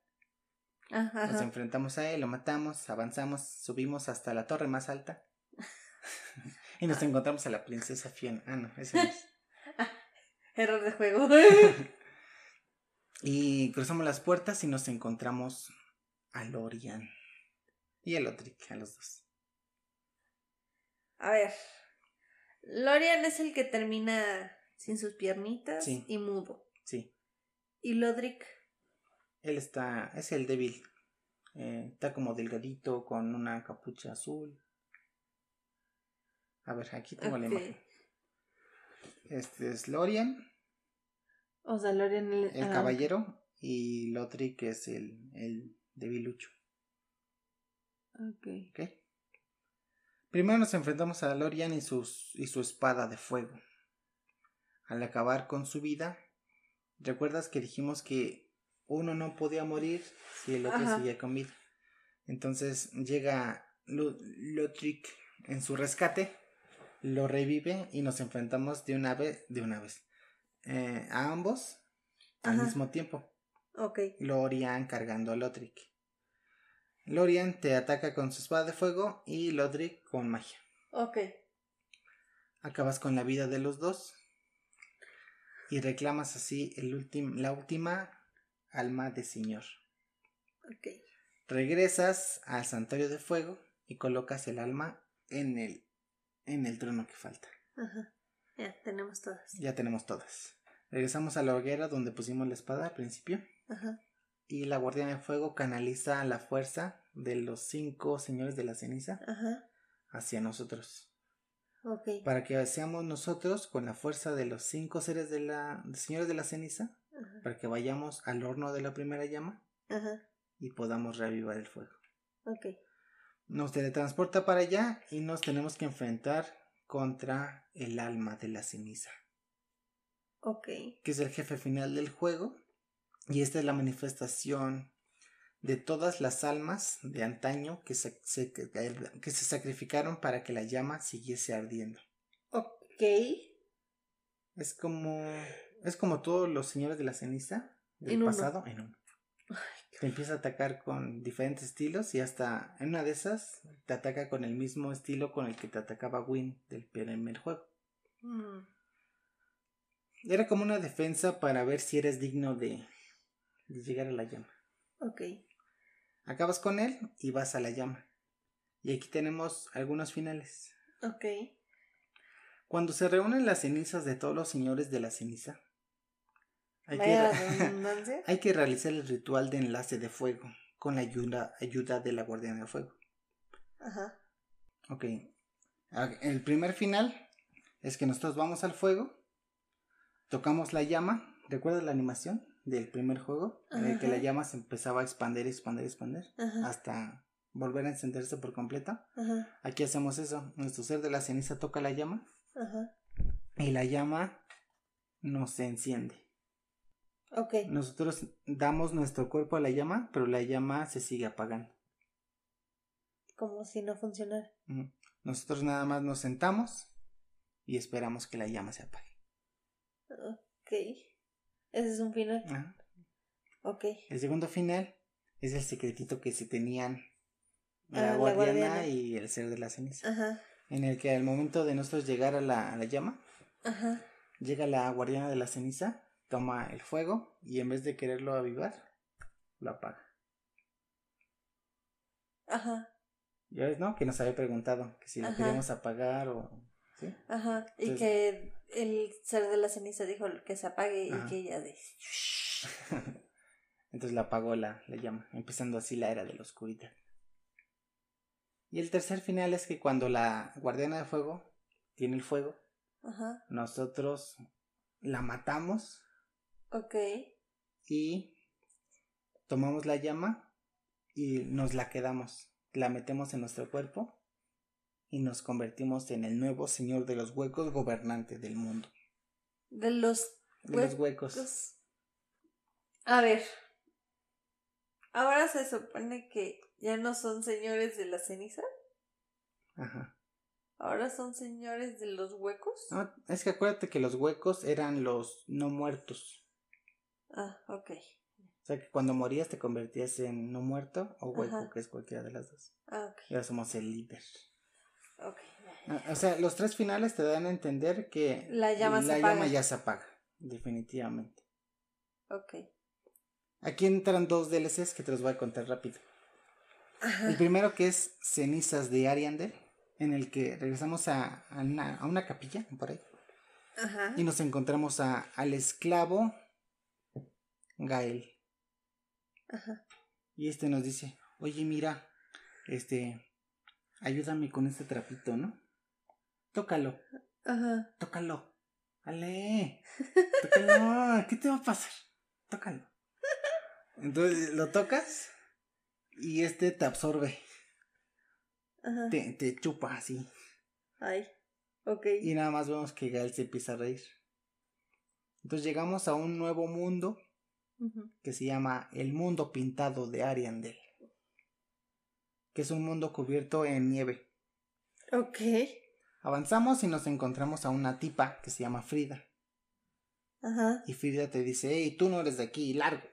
Ajá. nos enfrentamos a él, lo matamos, avanzamos, subimos hasta la torre más alta (laughs) y nos encontramos a la princesa Fiona. Ah, no, ese no es. Error de juego. (laughs) Y cruzamos las puertas y nos encontramos a Lorian y a Lotric, a los dos. A ver. Lorian es el que termina sin sus piernitas Sí. y mudo. Sí, Y Lodric. Él está, es el débil. Eh, está como delgadito con una capucha azul. A ver, aquí tengo la imagen. Este es Lorian, O sea, Lorian el, el ah, caballero, y Lotric es el, el debilucho. Ok. ¿ok? Primero nos enfrentamos a Lorian y, sus, y su espada de fuego. Al acabar con su vida, ¿recuerdas que dijimos que uno no podía morir si el otro Ajá. seguía con vida? Entonces llega Lo- Lothric en su rescate, lo revive y nos enfrentamos de una vez, de una vez, eh, a ambos al mismo tiempo. Ok. Lorian cargando a Lothric. Lorian te ataca con su espada de fuego y Lothric con magia. Ok. Acabas con la vida de los dos y reclamas así el la última alma de señor. Ok. Regresas al santuario de fuego y colocas el alma en el, en el trono que falta. Ajá. Ya, tenemos todas. Ya tenemos todas. Regresamos a la hoguera donde pusimos la espada al principio. Ajá. Y la guardiana de fuego canaliza la fuerza de los cinco señores de la ceniza Ajá. hacia nosotros. Ok. Para que seamos nosotros con la fuerza de los cinco seres de la señores de la ceniza, Ajá. para que vayamos al horno de la primera llama Ajá. y podamos reavivar el fuego. Ok. Nos teletransporta para allá y nos tenemos que enfrentar contra el alma de la ceniza, Ok. que es el jefe final del juego. Y esta es la manifestación de todas las almas de antaño que se, se- que se sacrificaron para que la llama siguiese ardiendo. Ok. Es como. Es como todos los señores de la ceniza del En uno. pasado en uno. Te empieza a atacar con diferentes estilos y hasta en una de esas te ataca con el mismo estilo con el que te atacaba Win del primer juego. Mm. Era como una defensa para ver si eres digno de, de llegar a la llama. Ok. Acabas con él y vas a la llama. Y aquí tenemos algunos finales. Ok. Cuando se reúnen las cenizas de todos los señores de la ceniza, (laughs) hay que, hay realizar el ritual de enlace de fuego con la ayuda, ayuda de la guardiana de fuego. Ajá. Ok. Ah, El primer final es que nosotros vamos al fuego, tocamos la llama. ¿Recuerdas la animación del primer juego? En el que la llama se empezaba a expandir, expandir, expandir Ajá. hasta volver a encenderse por completo. Ajá. Aquí hacemos eso. Nuestro ser de la ceniza toca la llama y la llama nos enciende. Ok. Nosotros damos nuestro cuerpo a la llama, pero la llama se sigue apagando. Como si no funcionara. Nosotros nada más nos sentamos y esperamos que la llama se apague. Ok. Ese es un final. Ajá. Ok. El segundo final es el secretito que se tenían Ah, la la guardiana guardiana. y el ser de la ceniza. Ajá. En el que al momento de nosotros llegar a la, a la llama, Ajá. llega la guardiana de la ceniza toma el fuego y en vez de quererlo avivar, lo apaga. Ajá. Ya ves, ¿no? Que nos había preguntado que si lo Ajá. queríamos apagar o... ¿Sí? Ajá. Y que el ser de la ceniza dijo que se apague Ajá. y que ella de. (laughs) Entonces la apagó la, la llama, empezando así la era de la oscuridad. Y el tercer final es que cuando la guardiana de fuego tiene el fuego, Ajá. nosotros la matamos Ok. y tomamos la llama y nos la quedamos, la metemos en nuestro cuerpo y nos convertimos en el nuevo señor de los huecos gobernante del mundo. De los De los huecos. A ver. Ahora se supone que ya no son señores de la ceniza. Ajá. Ahora son señores de los huecos. No, es que acuérdate que los huecos eran los no muertos. Ah, ok. O sea que cuando morías te convertías en no muerto o hueco, que es cualquiera de las dos. Ah, ok. Y ahora somos el líder. Ok. Ah, O sea, los tres finales te dan a entender que La llama se la apaga. llama ya se apaga, definitivamente. Ok. Aquí entran dos DLCs que te los voy a contar rápido. Ajá. El primero que es Cenizas de Ariander, en el que regresamos a, a una, a una capilla, por ahí, Ajá. y nos encontramos a, al esclavo Gael. Ajá. Y este nos dice, oye, mira, este, ayúdame con este trapito, ¿no? Tócalo, Ajá. tócalo. Ale, tócalo, (laughs) ¿qué te va a pasar? Tócalo. Entonces lo tocas y este te absorbe, Ajá. te, te chupa así. Ay. Ok. Y nada más vemos que Gael se empieza a reír. Entonces llegamos a un nuevo mundo Que se llama el mundo pintado de Ariandel. Que es un mundo cubierto en nieve. Ok. Avanzamos y nos encontramos a una tipa que se llama Frida. Ajá. Y Frida te dice, hey, tú no eres de aquí, largo.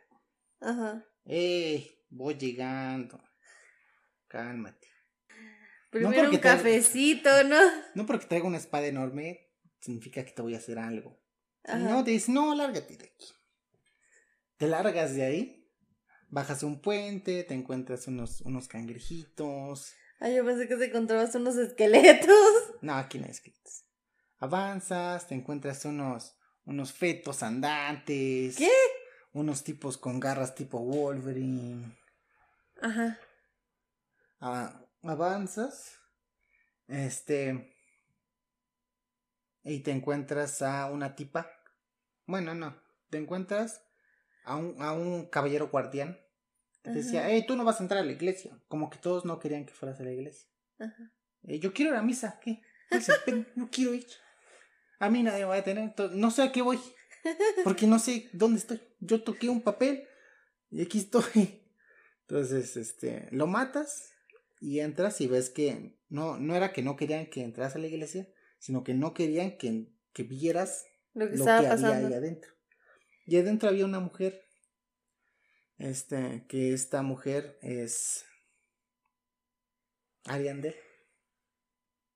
Ajá. Hey, voy llegando. Cálmate. Primero un cafecito, ¿no? No porque traiga una espada enorme, significa que te voy a hacer algo. Ajá. no, te dice, no, lárgate de aquí. Te largas de ahí, bajas un puente, te encuentras unos, unos cangrejitos. Ay, yo pensé que te encontrabas unos esqueletos. No, aquí no hay escritos. Avanzas, te encuentras unos, unos fetos andantes. ¿Qué? Unos tipos con garras tipo Wolverine. Ajá. Ah, avanzas. Este. Y te encuentras a una tipa. Bueno, no. Te encuentras a un, a un caballero guardián. Que decía, hey, tú no vas a entrar a la iglesia. Como que todos no querían que fueras a la iglesia. Ajá. Eh, yo quiero ir a misa, ¿qué? (laughs) No quiero ir. A mí nadie me va a tener, no sé a qué voy, porque no sé dónde estoy. Yo toqué un papel y aquí estoy. (laughs) Entonces, este, lo matas y entras y ves que no, no era que no querían que entras a la iglesia, sino que no querían que, que vieras Lo que lo que había pasando. ahí adentro. Y adentro había una mujer, este, que esta mujer es Ariandel,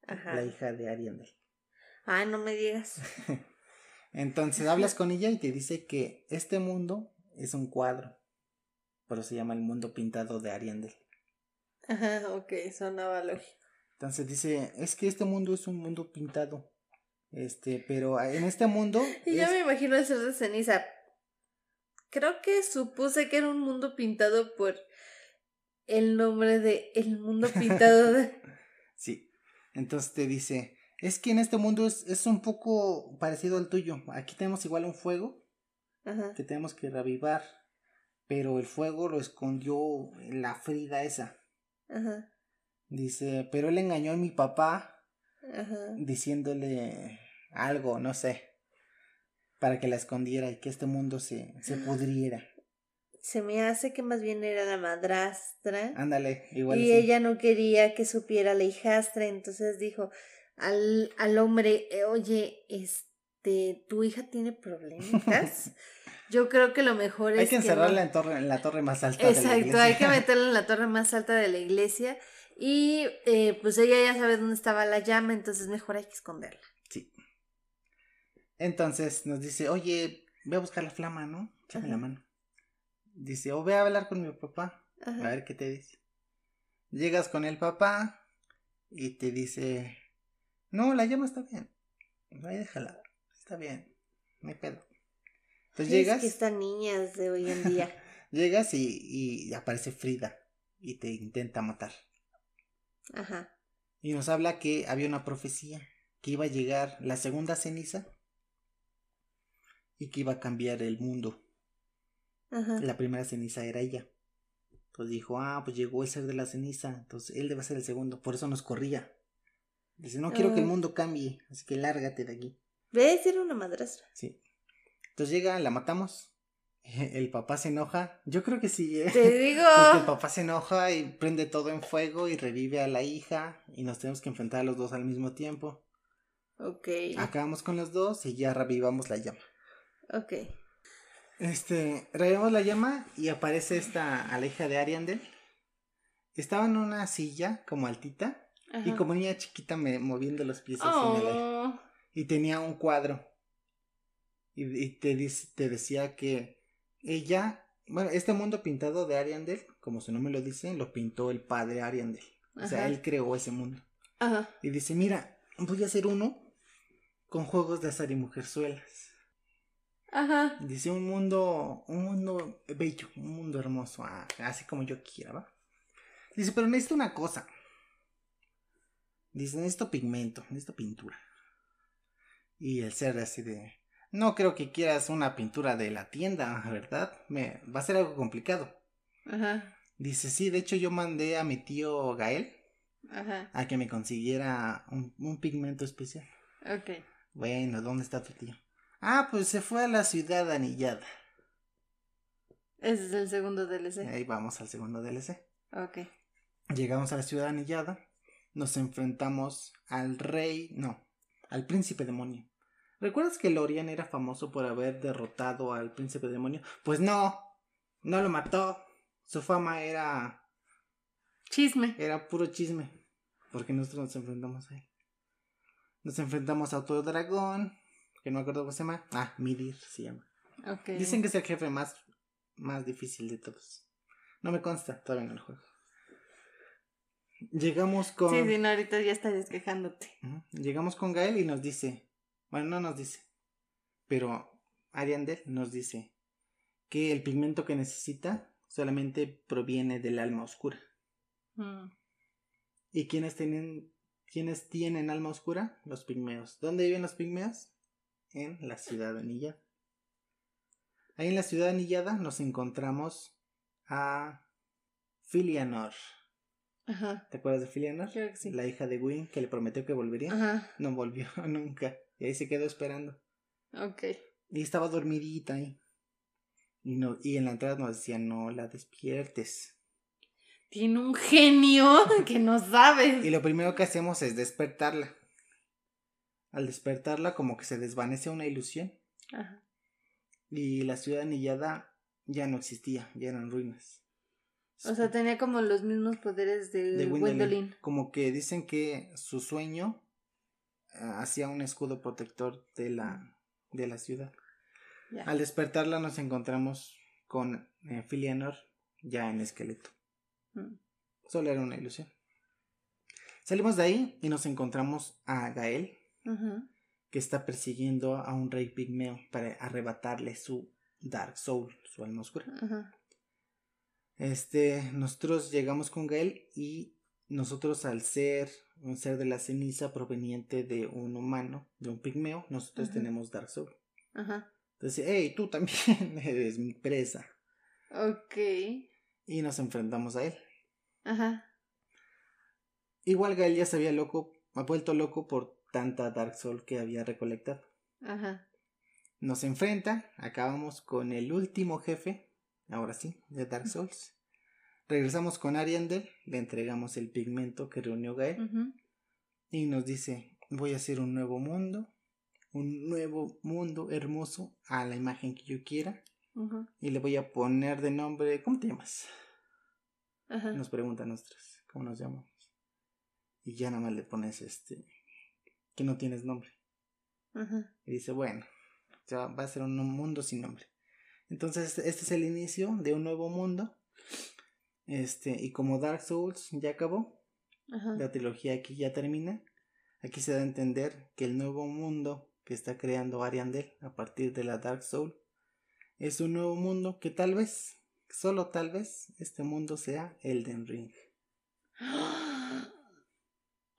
Ajá. la hija de Ariandel. Ay, no me digas. (laughs) Entonces hablas con ella y te dice que este mundo es un cuadro, pero se llama el mundo pintado de Ariandel. Ajá, ok, sonaba lógico. Entonces dice, es que este mundo es un mundo pintado, este, pero en este mundo (laughs) Y yo me imagino el ser de ceniza. Creo que supuse que era un mundo pintado por el nombre de El mundo pintado de. (laughs) Sí. Entonces te dice, es que en este mundo es, es un poco parecido al tuyo. Aquí tenemos igual un fuego Ajá. que tenemos que reavivar, pero el fuego lo escondió la Frida esa. Ajá. Dice, pero él engañó a mi papá Ajá. diciéndole algo, no sé, para que la escondiera y que este mundo se, se pudriera. Se me hace que más bien era la madrastra. Ándale, igual. y sí. ella no quería que supiera la hijastra, entonces dijo al, al hombre, "Eh, oye, este, tu hija tiene problemitas. (laughs) Yo creo que lo mejor Hay es que no- encerrarla en, torre, en la torre más alta. de la Exacto, hay que (laughs) meterla en la torre más alta de la iglesia. Y eh, pues ella ya sabe dónde estaba la llama, entonces mejor hay que esconderla. Entonces nos dice, oye, ve a buscar la flama, ¿no? Échame la mano. Dice, o ve a hablar con mi papá, a ver qué te dice. Llegas con el papá y te dice, no, la llama está bien. Ahí déjala, está bien, no hay pedo. Entonces Es llegas, que están niñas de hoy en día. (laughs) llegas y, y aparece Frida y te intenta matar. Ajá. Y nos habla que había una profecía, que iba a llegar la segunda ceniza y que iba a cambiar el mundo. Ajá. La primera ceniza era ella. Pues dijo, ah, pues llegó el ser de la ceniza, entonces él debe ser el segundo, por eso nos corría. Dice, no quiero que el Ah. mundo cambie, así que lárgate de aquí. ¿Ves? Era una madrastra. Sí. Entonces llega, la matamos. (laughs) El papá se enoja. Yo creo que sí, ¿eh? Te digo. (laughs) Porque el papá se enoja y prende todo en fuego y revive a la hija y nos tenemos que enfrentar a los dos al mismo tiempo. Ok. Acabamos con los dos y ya revivamos la llama. Ok. Este, revivamos la llama y aparece esta a la hija de Ariandel. Estaba en una silla como altita y como niña chiquita me, moviendo los pies en el aire. Y tenía un cuadro. Y, y te, dice- te decía que ella, bueno, este mundo pintado de Ariandel, como su nombre lo dice, lo pintó el padre Ariandel. O sea, él creó ese mundo. Ajá. Y dice, mira, voy a hacer uno con juegos de azar y mujerzuelas. Ajá. Dice un mundo, un mundo bello, un mundo hermoso, ah, así como yo quiera, ¿va? Dice, pero necesito una cosa. Dice, necesito pigmento, necesito pintura. Y el ser así de, no creo que quieras una pintura de la tienda, ¿verdad? Me, va a ser algo complicado. Ajá. Dice, sí, de hecho yo mandé a mi tío Gael Ajá. a que me consiguiera un, un pigmento especial. Ok. Bueno, ¿dónde está tu tío? Ah, pues se fue a la ciudad anillada. Ese es el segundo DLC. Ahí vamos al segundo DLC. Ok. Llegamos a la ciudad anillada. Nos enfrentamos al rey, no, al príncipe demonio. ¿Recuerdas que Lorian era famoso por haber derrotado al príncipe demonio? Pues no, no lo mató. Su fama era, Chisme. era puro chisme. Porque nosotros nos enfrentamos a él. Nos enfrentamos a otro dragón, que no me acuerdo cómo se llama. Ah, Midir se llama. Dicen que es el jefe más, más difícil de todos. No me consta, todavía no lo juego. Llegamos con. Sí, sí, no, ahorita ya estás quejándote. Llegamos con Gael y nos dice. Bueno, no nos dice. Pero Ariandel nos dice que el pigmento que necesita solamente proviene del alma oscura. Mm. ¿Y quiénes tienen, quiénes tienen alma oscura? Los pigmeos. ¿Dónde viven los pigmeos? En la ciudad anillada. Ahí en la ciudad anillada nos encontramos a Filianor. Ajá. ¿Te acuerdas de Filianor? Creo que sí. La hija de Gwyn que le prometió que volvería. Ajá. No volvió (laughs) nunca. Y ahí se quedó esperando. Ok. Y estaba dormidita ahí. Y, no, y en la entrada nos decían, no la despiertes. Tiene un genio (laughs) que no sabes. Y lo primero que hacemos es despertarla. Al despertarla como que se desvanece una ilusión. Ajá. Y la ciudad anillada ya no existía, ya eran ruinas. O sea, tenía como los mismos poderes de, de Gwendolyn. Gwendolyn. Como que dicen que su sueño eh, hacía un escudo protector de la, de la ciudad. Ya. Al despertarla nos encontramos con eh, Filianor ya en esqueleto. Mm. Solo era una ilusión. Salimos de ahí y nos encontramos a Gael, Que está persiguiendo a un rey pigmeo para arrebatarle su Dark Soul, su alma oscura. Ajá. Este, nosotros llegamos con Gael y nosotros al ser un ser de la ceniza proveniente de un humano, de un pigmeo, nosotros tenemos Dark Soul. Ajá. Entonces, hey, tú también (laughs) eres mi presa. Ok. Y nos enfrentamos a él. Ajá. Igual Gael ya se había loco, ha vuelto loco por tanta Dark Soul que había recolectado. Ajá. Nos enfrenta, acabamos con el último jefe, ahora sí, de Dark Souls. Regresamos con Ariandel, le entregamos el pigmento que reunió Gael y nos dice, voy a hacer un nuevo mundo, un nuevo mundo hermoso a la imagen que yo quiera Ujú. y le voy a poner de nombre, ¿cómo te llamas? Ajá. Nos pregunta a nosotros, ¿cómo nos llamamos? Y ya nada más le pones este, que no tienes nombre. Y dice, bueno, sea, va a ser un mundo sin nombre. Entonces, este es el inicio de un nuevo mundo. Este, y como Dark Souls ya acabó, la trilogía aquí ya termina, aquí se da a entender que el nuevo mundo que está creando Ariandel a partir de la Dark Soul es un nuevo mundo que tal vez, solo tal vez, este mundo sea Elden Ring.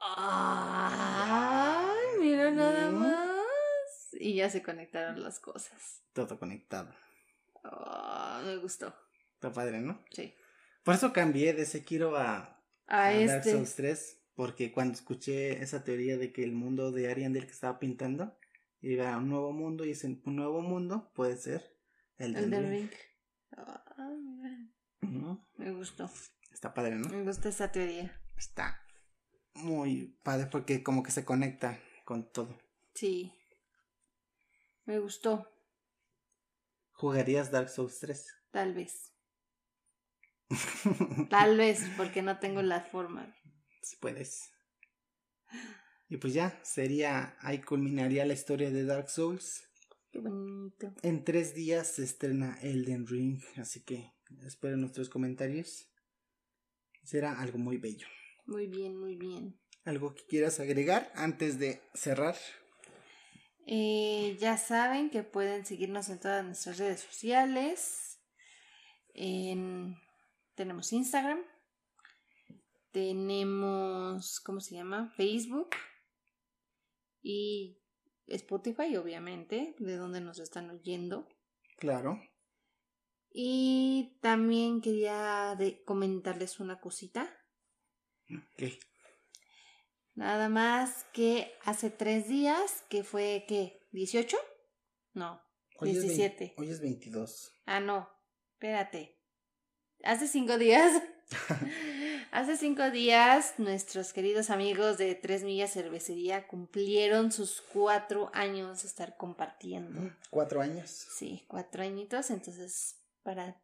Mira (gasps) nada más. Y ya se conectaron las cosas. Todo conectado. Ah, me gustó. Está padre, ¿no? Sí. Por eso cambié de Sekiro a, A a Dark este. Souls 3, porque cuando escuché esa teoría de que el mundo de Ariandel que estaba pintando iba a un nuevo mundo y ese nuevo mundo puede ser El del Ring. Ah, me gustó. Está padre, ¿no? Me gusta esa teoría. Está muy padre porque como que se conecta con todo. Sí. Me gustó. ¿Jugarías Dark Souls 3? Tal vez. (laughs) Tal vez, porque no tengo la forma. si puedes. Y pues ya, sería, ahí culminaría la historia de Dark Souls. Qué bonito. En tres días se estrena Elden Ring, así que espero nuestros comentarios. Será algo muy bello. Muy bien, muy bien. ¿Algo que quieras agregar antes de cerrar? Eh, ya saben que pueden seguirnos en todas nuestras redes sociales. En- tenemos Instagram. Tenemos, ¿cómo se llama? Facebook. Y Spotify, obviamente, de donde nos están oyendo. Claro. Y también quería de- comentarles una cosita. ¿Qué? Nada más que hace tres días, que fue, ¿qué? ¿18? No, Hoy es vein- 17. hoy es 22. Ah, no, espérate. Hace cinco días. (laughs) (laughs) Hace cinco días, nuestros queridos amigos de Tres Millas Cervecería cumplieron sus cuatro años de estar compartiendo. Cuatro años. Sí, cuatro añitos, entonces para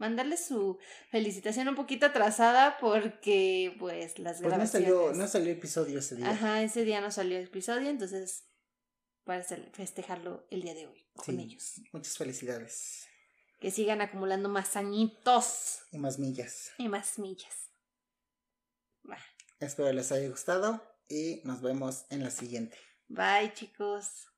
mandarles su felicitación un poquito atrasada porque pues las Pues no grabaciones... salió, no salió episodio ese día. Ajá, ese día no salió episodio, entonces para festejarlo el día de hoy con Sí. ellos. Muchas felicidades. Que sigan acumulando más añitos Y más millas. y más millas. Espero les haya gustado y nos vemos en la siguiente. Bye chicos.